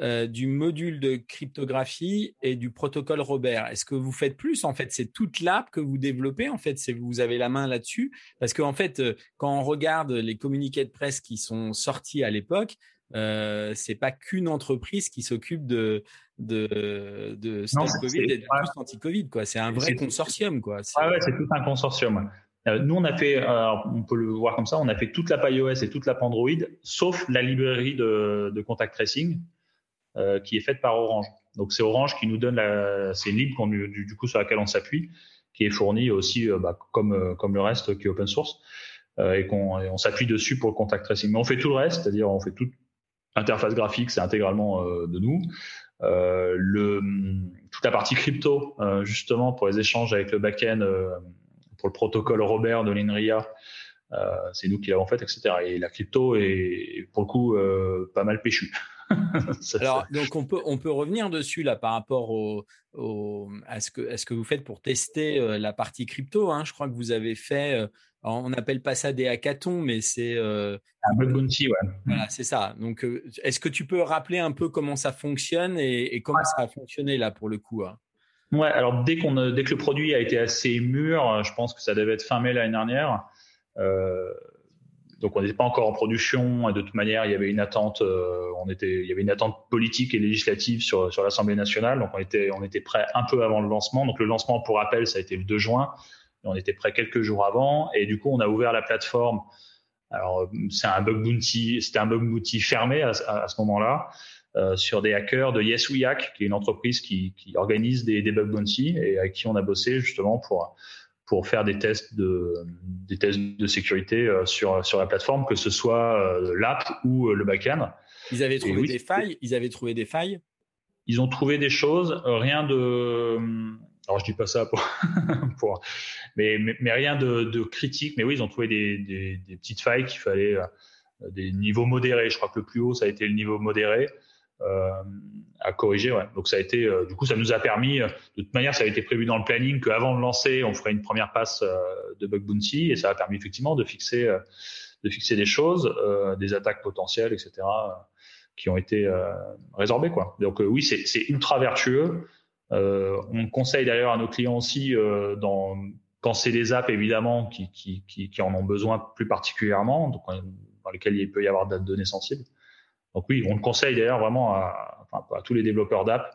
euh, du module de cryptographie et du protocole Robert. Est-ce que vous faites plus En fait, c'est toute l'app que vous développez. En fait, c'est vous avez la main là-dessus? Parce qu'en fait, euh, quand on regarde les communiqués de presse qui sont sortis à l'époque, euh, c'est pas qu'une entreprise qui s'occupe de de de Covid et de tout anti-Covid quoi. C'est un vrai consortium quoi. Ah ouais, c'est tout un consortium. Euh, nous, on a fait, on peut le voir comme ça, on a fait toute l'app iOS et toute l'app Android, sauf la librairie de, de contact tracing euh, qui est faite par Orange. Donc c'est Orange qui nous donne la, c'est libre du, du, coup sur laquelle on s'appuie, qui est fournie aussi euh, bah, comme euh, comme le reste qui est open source euh, et qu'on on, s'appuie dessus pour le contact tracing. Mais on fait tout le reste, c'est-à-dire on fait toute interface graphique, c'est intégralement de nous. le toute la partie crypto justement pour les échanges avec le backend pour le protocole Robert de l'INRIA, euh, c'est nous qui l'avons fait, etc. Et la crypto est pour le coup euh, pas mal péchu. Alors, donc on peut on peut revenir dessus là par rapport au, à ce que à ce que vous faites pour tester euh, la partie crypto. Hein. Je crois que vous avez fait, on n'appelle pas ça des hackathons, mais c'est un bug bounty, ouais. Voilà, c'est ça. Donc, est-ce que tu peux rappeler un peu comment ça fonctionne et, comment ça a fonctionné là pour le coup hein? Ouais, alors dès qu'on dès que le produit a été assez mûr, je pense que ça devait être fin mai l'année dernière. Euh, donc on n'était pas encore en production et de toute manière il y avait une attente, euh, on était, il y avait une attente politique et législative sur sur l'Assemblée nationale. Donc on était on était prêt un peu avant le lancement. Donc le lancement pour rappel ça a été le 2 juin. On était prêt quelques jours avant et du coup on a ouvert la plateforme. Alors c'est un bug bounty, c'était un bug bounty fermé à, à ce moment-là. Euh, sur des hackers de Yes We Hack, qui est une entreprise qui, qui organise des, des bug bounty et avec qui on a bossé justement pour pour faire des tests de des tests de sécurité euh, sur sur la plateforme, que ce soit euh, l'app ou le backend. Ils avaient trouvé des failles? Ils avaient trouvé des failles? Ils ont trouvé des choses, rien de. Alors je dis pas ça pour, pour mais, mais, mais rien de, de, critique. Mais oui, ils ont trouvé des, des, des petites failles qu'il fallait des niveaux modérés. Je crois que le plus haut ça a été le niveau modéré. Euh, à corriger. Ouais. Donc ça a été, euh, du coup, ça nous a permis, euh, de toute manière, ça a été prévu dans le planning qu'avant de lancer, on ferait une première passe de bug bounty et ça a permis effectivement de fixer, de fixer des choses, des attaques potentielles, etc., qui ont été résorbées. Quoi. Donc oui, c'est ultra vertueux. on conseille d'ailleurs à nos clients aussi, dans, quand c'est des apps évidemment qui, qui, qui, qui, en ont besoin plus particulièrement, donc, dans lesquelles il peut y avoir des données sensibles, donc oui, on le conseille d'ailleurs vraiment à, à, tous les développeurs d'app,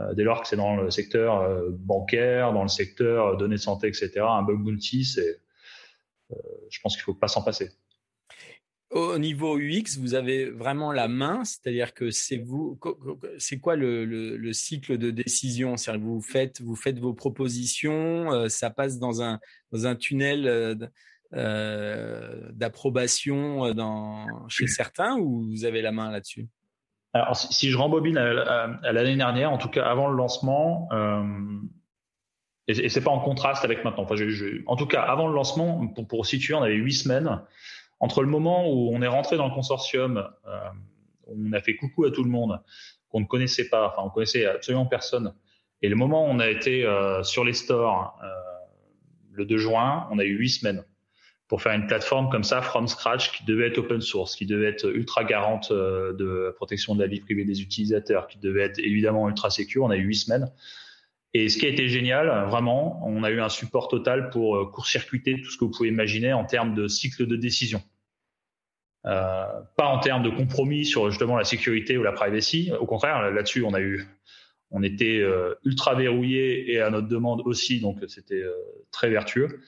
euh, dès lors que c'est dans le secteur euh, bancaire, dans le secteur euh, données de santé, etc. Un bug bounty, c'est, je pense qu'il faut pas s'en passer. Au niveau UX, vous avez vraiment la main, c'est-à-dire que c'est vous, c'est quoi le, le, le, cycle de décision? C'est-à-dire vous faites, vous faites vos propositions, ça passe dans un dans un tunnel euh, d'approbation euh, dans, chez certains ou vous avez la main là-dessus? Alors, si, je rembobine à, à, l'année dernière, en tout cas avant le lancement, euh, et, c'est pas en contraste avec maintenant. Enfin, en tout cas, avant le lancement, pour, pour situer, on avait huit semaines entre le moment où on est rentré dans le consortium, euh, on a fait coucou à tout le monde qu'on ne connaissait pas, enfin on connaissait absolument personne, et le moment où on a été euh, sur les stores euh, le 2 juin, on a eu huit semaines pour faire une plateforme comme ça from scratch qui devait être open source, qui devait être ultra garante euh, de protection de la vie privée des utilisateurs, qui devait être évidemment ultra secure. On a eu huit semaines. Et ce qui a été génial, vraiment, on a eu un support total pour euh, court-circuiter tout ce que vous pouvez imaginer en termes de cycle de décision. Euh, pas en termes de compromis sur justement la sécurité ou la privacy. Au contraire, là-dessus, on a eu, on était euh, ultra verrouillé et à notre demande aussi, donc c'était très vertueux.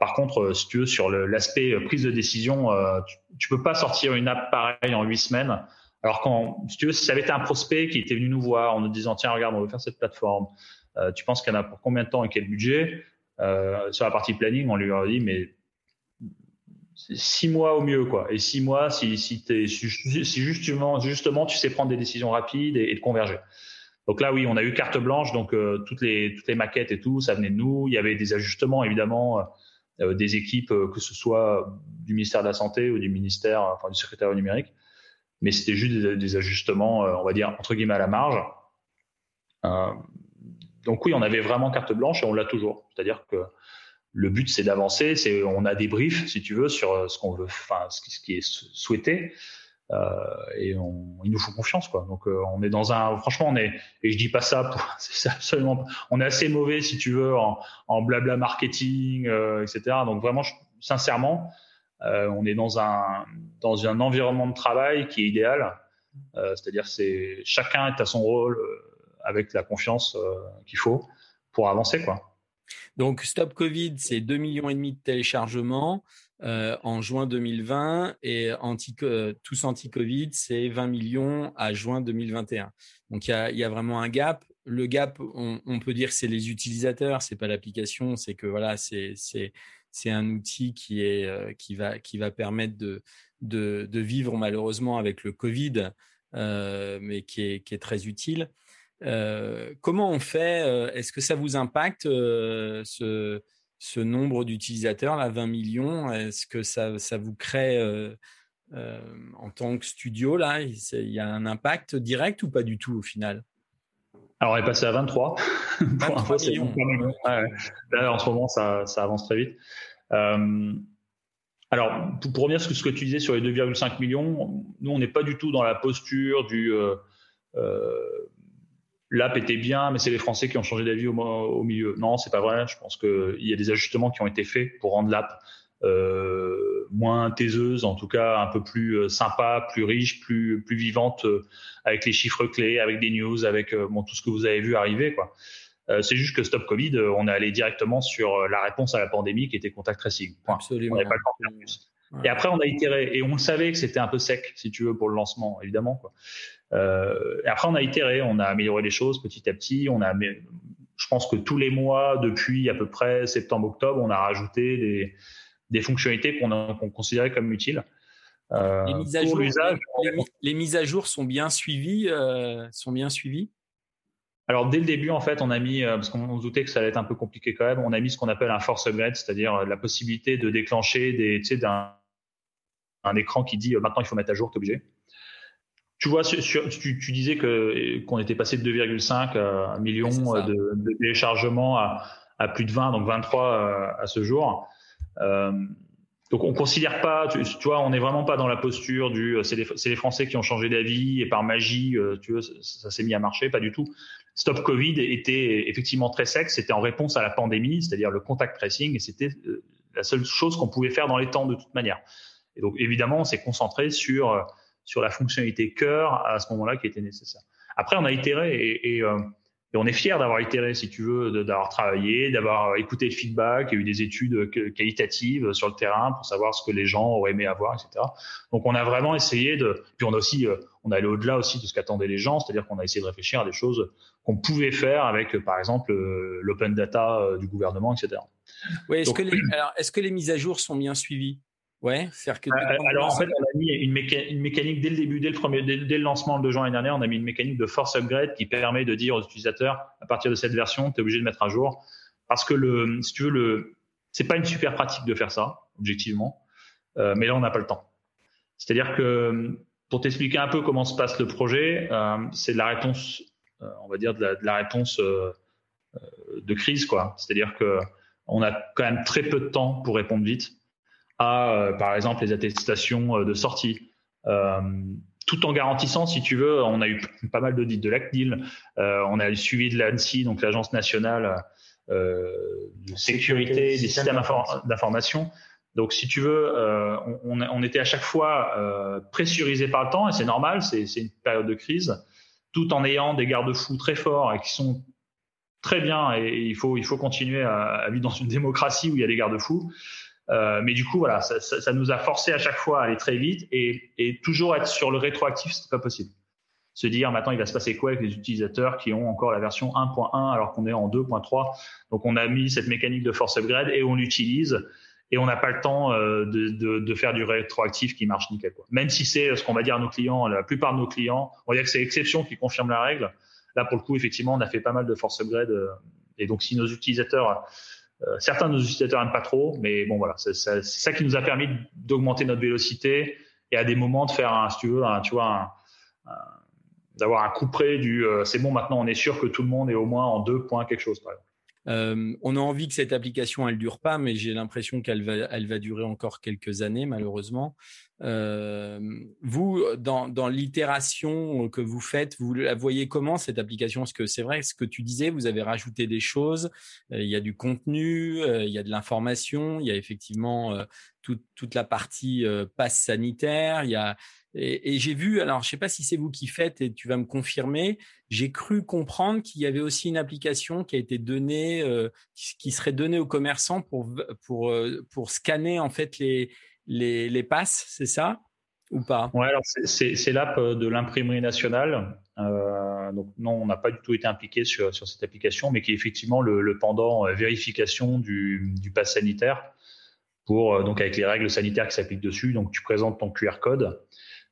Par contre, si tu veux, sur l'aspect prise de décision, tu, tu, peux pas sortir une app pareille en huit semaines. Alors si tu veux, si ça avait été un prospect qui était venu nous voir en nous disant tiens regarde on veut faire cette plateforme, euh, tu penses en a pour combien de temps et quel budget? Euh, Sur la partie planning, on lui a dit, mais six mois au mieux, quoi. Et six mois, si, si, es, si justement, justement, tu sais prendre des décisions rapides et, de converger. Donc là, oui, on a eu carte blanche, donc euh, toutes les toutes les maquettes et tout, ça venait de nous. Il y avait des ajustements, évidemment, des équipes, que ce soit du ministère de la santé ou du ministère, enfin du secrétaire numérique. Mais c'était juste des, ajustements, on va dire entre guillemets à la marge donc oui, on avait vraiment carte blanche et on l'a toujours. C'est-à-dire que le but c'est d'avancer, c'est on a des briefs si tu veux sur euh, ce qu'on veut, enfin ce qui, est souhaité. Euh, et on, ils nous font confiance quoi. Donc euh, on est dans un, franchement on est, et je dis pas ça, c'est absolument, on est assez mauvais si tu veux en, en blabla marketing, euh, etc. Donc vraiment, sincèrement, euh, on est dans un dans un environnement de travail qui est idéal. C'est-à-dire c'est chacun est à son rôle avec la confiance euh, qu'il faut pour avancer, quoi. Donc, Stop Covid, c'est 2 millions et demi de téléchargements euh, en juin 2020 et anti, euh, tous anti-Covid, c'est 20 millions à juin 2021. Donc, il y a, vraiment un gap. Le gap, on, peut dire c'est les utilisateurs, c'est pas l'application, c'est que voilà, c'est un outil qui euh, va permettre de vivre malheureusement avec le Covid, mais qui est très utile. Euh, comment on fait euh, Est-ce que ça vous impacte euh, ce, ce, nombre d'utilisateurs, là, 20 millions? Est-ce que ça, ça, vous crée en tant que studio, là, il y a un impact direct ou pas du tout au final? Alors, on est passé à 23. 23 millions. Là, en ce moment, ça, ça avance très vite. Alors, pour, pour, revenir sur ce que tu disais sur les 2,5 millions, nous, on n'est pas du tout dans la posture du euh, l'app était bien, mais c'est les Français qui ont changé d'avis au, au, milieu. Non, c'est pas vrai. Je pense qu'il y a des ajustements qui ont été faits pour rendre l'app euh, moins taiseuse, en tout cas un peu plus euh, sympa, plus riche, plus plus vivante, euh, avec les chiffres clés, avec des news, avec euh, bon tout ce que vous avez vu arriver, quoi. Euh, c'est juste que Stop Covid, on est allé directement sur la réponse à la pandémie qui était contact tracing. Absolument. On pas le temps de faire plus. Et après, on a itéré et on le savait que c'était un peu sec, si tu veux, pour le lancement, évidemment. Quoi. Euh, et après, on a itéré, on a amélioré les choses petit à petit. On a, je pense que tous les mois, depuis à peu près septembre-octobre, on a rajouté des, des fonctionnalités qu'on qu considérait comme utiles. Euh, les, mises à jour, les, les, mises à jour sont bien suivies, euh, sont bien suivies? Alors dès le début, en fait, on a mis, euh, parce qu'on se doutait que ça allait être un peu compliqué quand même, on a mis ce qu'on appelle un force upgrade, c'est-à-dire la possibilité de déclencher des, tu sais, d'un un écran qui dit maintenant il faut mettre à jour, t'es obligé. Tu vois, sur, tu, tu, disais que qu'on était passé de 2,5 millions de, de, téléchargements à, à, plus de 20, donc 23 à ce jour. Euh, donc on considère pas, tu, tu, vois, on n'est vraiment pas dans la posture du c'est les, les, Français qui ont changé d'avis et par magie, euh, tu vois, ça, ça s'est mis à marcher, pas du tout. Stop Covid était effectivement très sec, c'était en réponse à la pandémie, c'est-à-dire le contact tracing, et c'était euh, la seule chose qu'on pouvait faire dans les temps de toute manière. Et donc évidemment, on s'est concentré sur euh, sur la fonctionnalité cœur à ce moment-là qui était nécessaire. Après, on a itéré et, et, euh, et on est fier d'avoir itéré, si tu veux, d'avoir travaillé, d'avoir écouté le feedback, il y a eu des études qualitatives sur le terrain pour savoir ce que les gens auraient aimé avoir, etc. Donc on a vraiment essayé de, puis on a aussi, on a allé au-delà aussi de ce qu'attendaient les gens, c'est-à-dire qu'on a essayé de réfléchir à des choses qu'on pouvait faire avec, par exemple, l'open data du gouvernement, etc. Oui, est-ce que, les, alors, est-ce que les mises à jour sont bien suivies? Ouais, c'est-à-dire que. Euh, alors en fait, on a mis une, mécanique, une mécanique dès le début, dès le premier, dès, dès le lancement de juin l'année dernière, on a mis une mécanique de force upgrade qui permet de dire aux utilisateurs à partir de cette version, tu es obligé de mettre à jour. parce que le, si tu veux, le, c'est pas une super pratique de faire ça, objectivement. Euh, mais là, on n'a pas le temps. C'est-à-dire que pour t'expliquer un peu comment se passe le projet, euh, c'est de la réponse, on va dire de la, de la réponse de crise, quoi. C'est-à-dire que on a quand même très peu de temps pour répondre vite à, par exemple, les attestations de sortie tout en garantissant, si tu veux, on a eu pas mal d'audits de l'ACNIL, euh, on a eu suivi de l'ANSI, donc l'Agence nationale euh, de sécurité des systèmes d'information. Donc, si tu veux, euh, on, on, était à chaque fois euh, pressurisé par le temps, et c'est normal, c'est une période de crise, tout en ayant des garde-fous très forts et qui sont très bien, et, il faut il faut continuer à, à, vivre dans une démocratie où il y a des garde-fous. Euh, mais du coup, voilà, ça, ça, ça, nous a forcé à chaque fois à aller très vite et, et toujours être sur le rétroactif, c'est pas possible. Se dire maintenant il va se passer quoi avec les utilisateurs qui ont encore la version 1.1 alors qu'on est en 2.3. Donc on a mis cette mécanique de force upgrade et on l'utilise et on n'a pas le temps euh, de, de, de, faire du rétroactif qui marche nickel. Quoi. Même si c'est ce qu'on va dire à nos clients, la plupart de nos clients, on va dire que c'est l'exception qui confirme la règle. Là pour le coup, effectivement, on a fait pas mal de force upgrade euh, et donc si nos utilisateurs euh, certains de nos utilisateurs n'aiment pas trop, mais bon voilà, c'est ça, qui nous a permis d'augmenter notre vélocité et à des moments de faire un, si tu veux, un, tu vois, d'avoir un coup près du euh, c'est bon maintenant on est sûr que tout le monde est au moins en deux points quelque chose par exemple. Euh, on a envie que cette application elle dure pas, mais j'ai l'impression qu'elle va, elle va durer encore quelques années malheureusement. Euh, vous, dans, dans l'itération que vous faites, vous la voyez comment cette application? Parce que c'est vrai, ce que tu disais, vous avez rajouté des choses. Euh, il y a du contenu, il y a de l'information, il y a effectivement toute, toute la partie passe sanitaire. Il y a et, j'ai vu, alors je sais pas si c'est vous qui faites et tu vas me confirmer, j'ai cru comprendre qu'il y avait aussi une application qui a été donnée, qui serait donnée aux commerçants pour pour pour scanner en fait les les, les passes, c'est ça ou pas? Ouais, alors c'est l'app euh, de l'imprimerie nationale. Euh, donc non, on n'a pas du tout été impliqué sur, sur cette application, mais qui est effectivement le, pendant euh, vérification du, du pass sanitaire pour euh, donc avec les règles sanitaires qui s'appliquent dessus. Donc tu présentes ton QR code euh,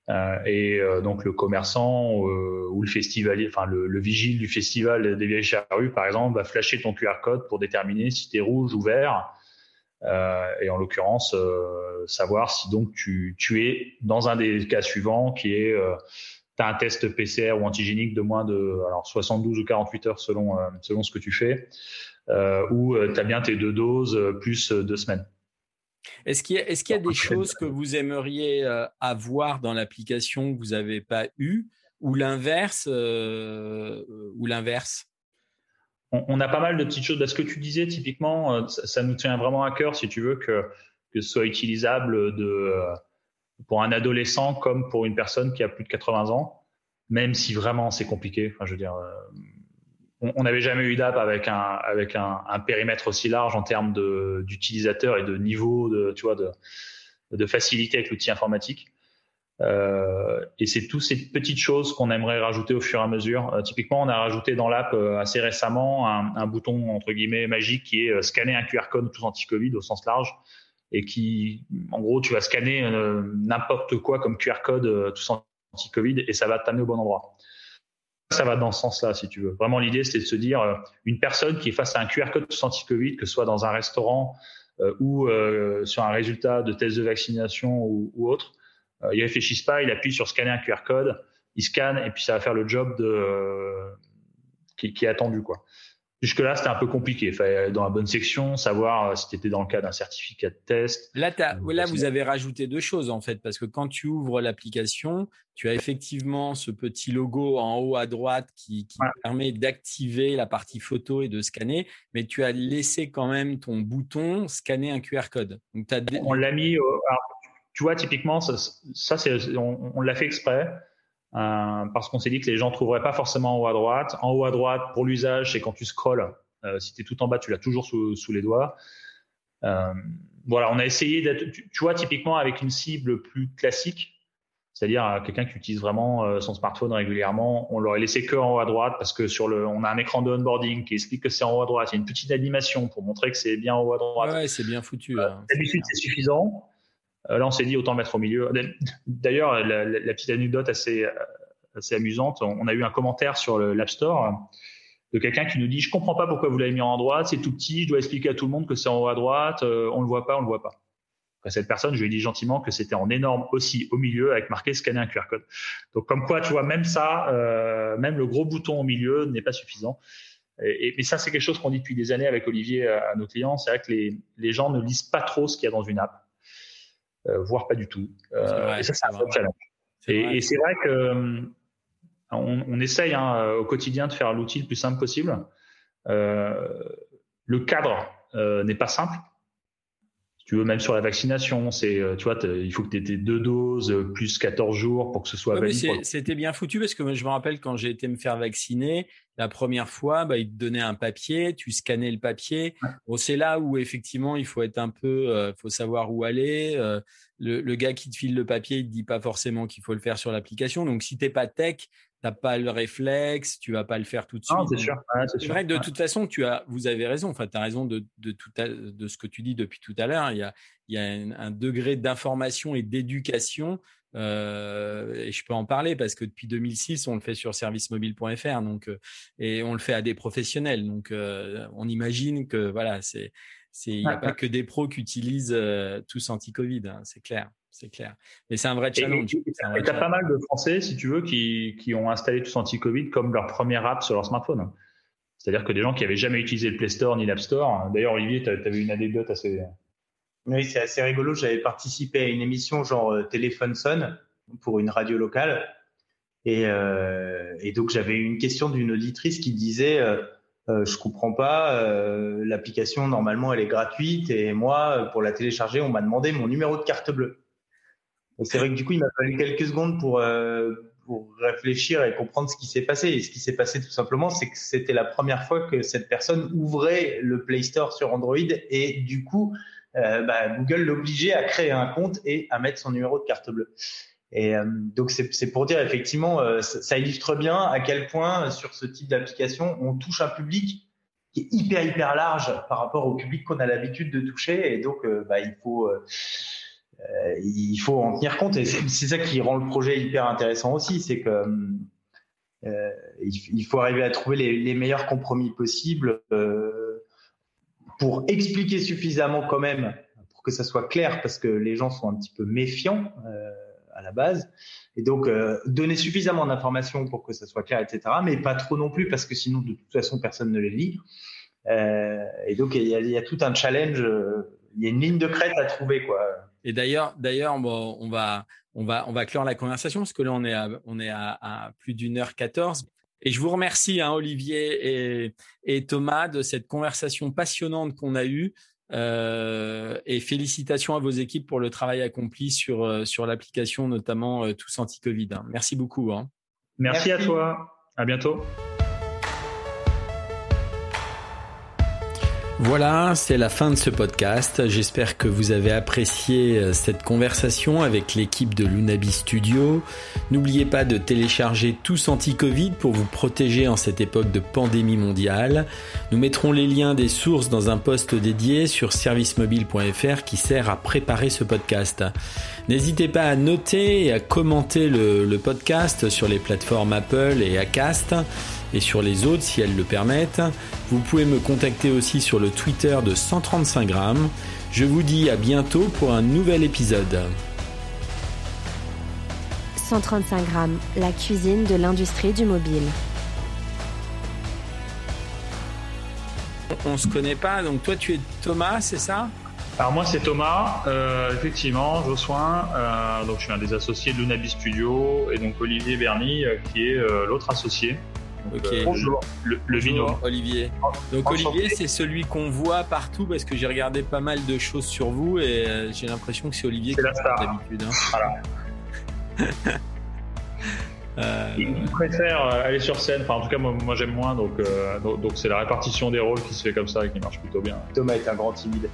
et donc le commerçant ou le festivalier, enfin le, le, vigile du festival des vieilles charrues par exemple, va flasher ton QR code pour déterminer si tu es rouge ou vert euh, et en l'occurrence euh, savoir si donc tu, tu es dans un des cas suivants qui est euh, tu as un test PCR ou antigénique de moins de alors 72 ou 48 heures selon selon ce que tu fais euh, ou tu as bien tes deux doses plus deux semaines. Est-ce qu'il y a, est qu'il y a des choses que vous aimeriez avoir dans l'application que vous n'avez pas eu ou l'inverse euh, ou l'inverse? On, a pas mal de petites choses. Parce que tu disais, typiquement, euh, ça, nous tient vraiment à cœur, si tu veux, que, que ce soit utilisable de, euh, pour un adolescent comme pour une personne qui a plus de 80 ans, même si vraiment c'est compliqué. Enfin, je veux dire, euh, on n'avait jamais eu d'app avec un périmètre aussi large en termes d'utilisateurs et de niveau de facilité avec l'outil informatique. Euh, et c'est toutes ces petites choses qu'on aimerait rajouter au fur et à mesure. Euh, typiquement, on a rajouté dans l'app euh, assez récemment un, bouton entre guillemets magique qui est scanner un QR code tous anti-Covid au sens large et qui, en gros, tu vas scanner n'importe quoi comme QR code tous anti-Covid et ça va t'amener au bon endroit. Ça va dans ce sens-là, si tu veux. Vraiment, l'idée, c'était de se dire une personne qui est face à un QR code anti-Covid, que ce soit dans un restaurant ou sur un résultat de test de vaccination ou, autre euh, il réfléchissent pas, il appuie sur scanner un QR code, il scanne et puis ça va faire le job de, euh, qui, qui, est attendu quoi. Jusque là, c'était un peu compliqué. Il fallait aller dans la bonne section, savoir euh, si tu étais dans le cas d'un certificat de test. Là, là, vous avez rajouté deux choses en fait, parce que quand tu ouvres l'application, tu as effectivement ce petit logo en haut à droite qui, qui permet d'activer la partie photo et de scanner, mais tu as laissé quand même ton bouton scanner un QR code. Donc, as On l'a mis. Alors, tu vois, typiquement, ça, ça c'est, on, on l'a fait exprès euh, parce qu'on s'est dit que les gens trouveraient pas forcément en haut à droite. En haut à droite, pour l'usage, c'est quand tu scrolles. Euh, si tu es tout en bas, tu l'as toujours sous, sous, les doigts. Euh, voilà, on a essayé d'être, tu, tu, vois, typiquement avec une cible plus classique, c'est-à-dire euh, quelqu'un qui utilise vraiment son smartphone régulièrement, on l'aurait laissé que en haut à droite parce que sur le, on a un écran de onboarding qui explique que c'est en haut à droite. Il y a une petite animation pour montrer que c'est bien en haut à droite. Ouais, c'est bien foutu. Hein, D'habitude, c'est suffisant. Euh, là, on s'est dit autant mettre au milieu. D'ailleurs, la, petite anecdote assez, assez amusante, on a eu un commentaire sur l'App Store de quelqu'un qui nous dit je comprends pas pourquoi vous l'avez mis en droite, c'est tout petit, je dois expliquer à tout le monde que c'est en haut à droite, euh, on le voit pas, on le voit pas. Après, cette personne, je lui ai dit gentiment que c'était en énorme aussi au milieu avec marqué scanner un QR code. Donc comme quoi, tu vois, même ça, euh, même le gros bouton au milieu n'est pas suffisant. Et, et ça, c'est quelque chose qu'on dit depuis des années avec Olivier à, nos clients. C'est vrai que les, gens ne lisent pas trop ce qu'il y a dans une app, euh, voire pas du tout. Euh, et ça, c'est un vrai challenge. Et, et c'est vrai que euh, on, on essaye hein, au quotidien de faire l'outil le plus simple possible. Euh, le cadre euh, n'est pas simple tu veux, même sur la vaccination, c'est, euh, tu vois, il faut que tu aies deux doses euh, plus 14 jours pour que ce soit valide. C'était bien foutu parce que je me rappelle quand j'ai été me faire vacciner, la première fois, bah, ils te donnaient un papier, tu scannais le papier. Bon, c'est là où effectivement, il faut être un peu, euh, faut savoir où aller. le, le, gars qui te file le papier, il te dit pas forcément qu'il faut le faire sur l'application. Donc, si t'es pas tech, t'as pas le réflexe, tu vas pas le faire tout de suite. c'est sûr. c'est vrai que de toute façon, tu as, vous avez raison. Enfin, tu as raison de, de, tout de ce que tu dis depuis tout à l'heure. Il y a, il y a un, degré d'information et d'éducation. Euh, et je peux en parler parce que depuis 2006, on le fait sur servicemobile.fr, donc euh, et on le fait à des professionnels. Donc, euh, on imagine que voilà, c'est, c'est, il n'y a pas que des pros qui utilisent euh, tous anti-Covid, hein, c'est clair c'est clair. Mais c'est un vrai challenge. Et tu as pas mal de Français, si tu veux, qui, qui ont installé tous anti-Covid comme leur première app sur leur smartphone. C'est-à-dire que des gens qui avaient jamais utilisé le Play Store ni l'App Store. D'ailleurs, Olivier, tu avais une anecdote assez. Oui, c'est assez rigolo. J'avais participé à une émission genre euh, Téléphone sonne pour une radio locale. Et, euh, et donc, j'avais une question d'une auditrice qui disait euh, euh, Je comprends pas, euh, l'application, normalement, elle est gratuite. Et moi, pour la télécharger, on m'a demandé mon numéro de carte bleue c'est vrai que du coup, il m'a fallu quelques secondes pour, euh, pour réfléchir et comprendre ce qui s'est passé. Et ce qui s'est passé tout simplement, c'est que c'était la première fois que cette personne ouvrait le Play Store sur Android et du coup, euh, bah, Google l'obligeait à créer un compte et à mettre son numéro de carte bleue. Et euh, donc c'est pour dire effectivement, euh, ça, illustre bien à quel point sur ce type d'application, on touche un public qui est hyper hyper large par rapport au public qu'on a l'habitude de toucher. Et donc, bah, il faut il faut en tenir compte et c'est ça qui rend le projet hyper intéressant aussi, c'est que euh, il, faut arriver à trouver les, meilleurs compromis possibles euh, pour expliquer suffisamment quand même pour que ça soit clair parce que les gens sont un petit peu méfiants euh, à la base. Et donc euh, donner suffisamment d'informations pour que ça soit clair etc mais pas trop non plus parce que sinon de toute façon personne ne les lit. Euh, et donc il y a tout un challenge il y a une ligne de crête à trouver quoi et d'ailleurs, d'ailleurs, bon, on va, on va, on va clore la conversation parce que là, on est à, on est à, à plus d'une heure quatorze. Et je vous remercie, hein, Olivier et, et, Thomas, de cette conversation passionnante qu'on a eue. Euh, et félicitations à vos équipes pour le travail accompli sur, euh, sur l'application, notamment euh, Tous Anti-Covid. Hein. Merci beaucoup. Hein. Merci, Merci à toi. À bientôt. Voilà, c'est la fin de ce podcast. J'espère que vous avez apprécié euh, cette conversation avec l'équipe de Lunabi Studio. N'oubliez pas de télécharger tous anti-Covid pour vous protéger en cette époque de pandémie mondiale. Nous mettrons les liens des sources dans un post dédié sur servicemobile.fr qui sert à préparer ce podcast. N'hésitez pas à noter et à commenter le, le podcast sur les plateformes Apple et Acast et sur les autres si elles le permettent. Vous pouvez me contacter aussi sur le Twitter de 135 grammes. Je vous dis à bientôt pour un nouvel épisode. 135 grammes, la cuisine de l'industrie du mobile. On se connaît pas, donc toi tu es Thomas, c'est ça? Alors moi c'est Thomas, euh, effectivement, Jossoin, euh, donc je suis un des associés de Lunabi Studio et donc Olivier Berny euh, qui est euh, l'autre associé. Ok. Euh, bonjour. Le, le bonjour, Olivier. Donc Olivier, c'est celui qu'on voit partout parce que j'ai regardé pas mal de choses sur vous et euh, j'ai l'impression que c'est Olivier qui est d'habitude. Hein. Voilà. euh... Il préfère euh, aller sur scène. Enfin, en tout cas, moi, moi j'aime moins. Donc, euh, donc, c'est la répartition des rôles qui se fait comme ça et qui marche plutôt bien. Thomas est un grand timide.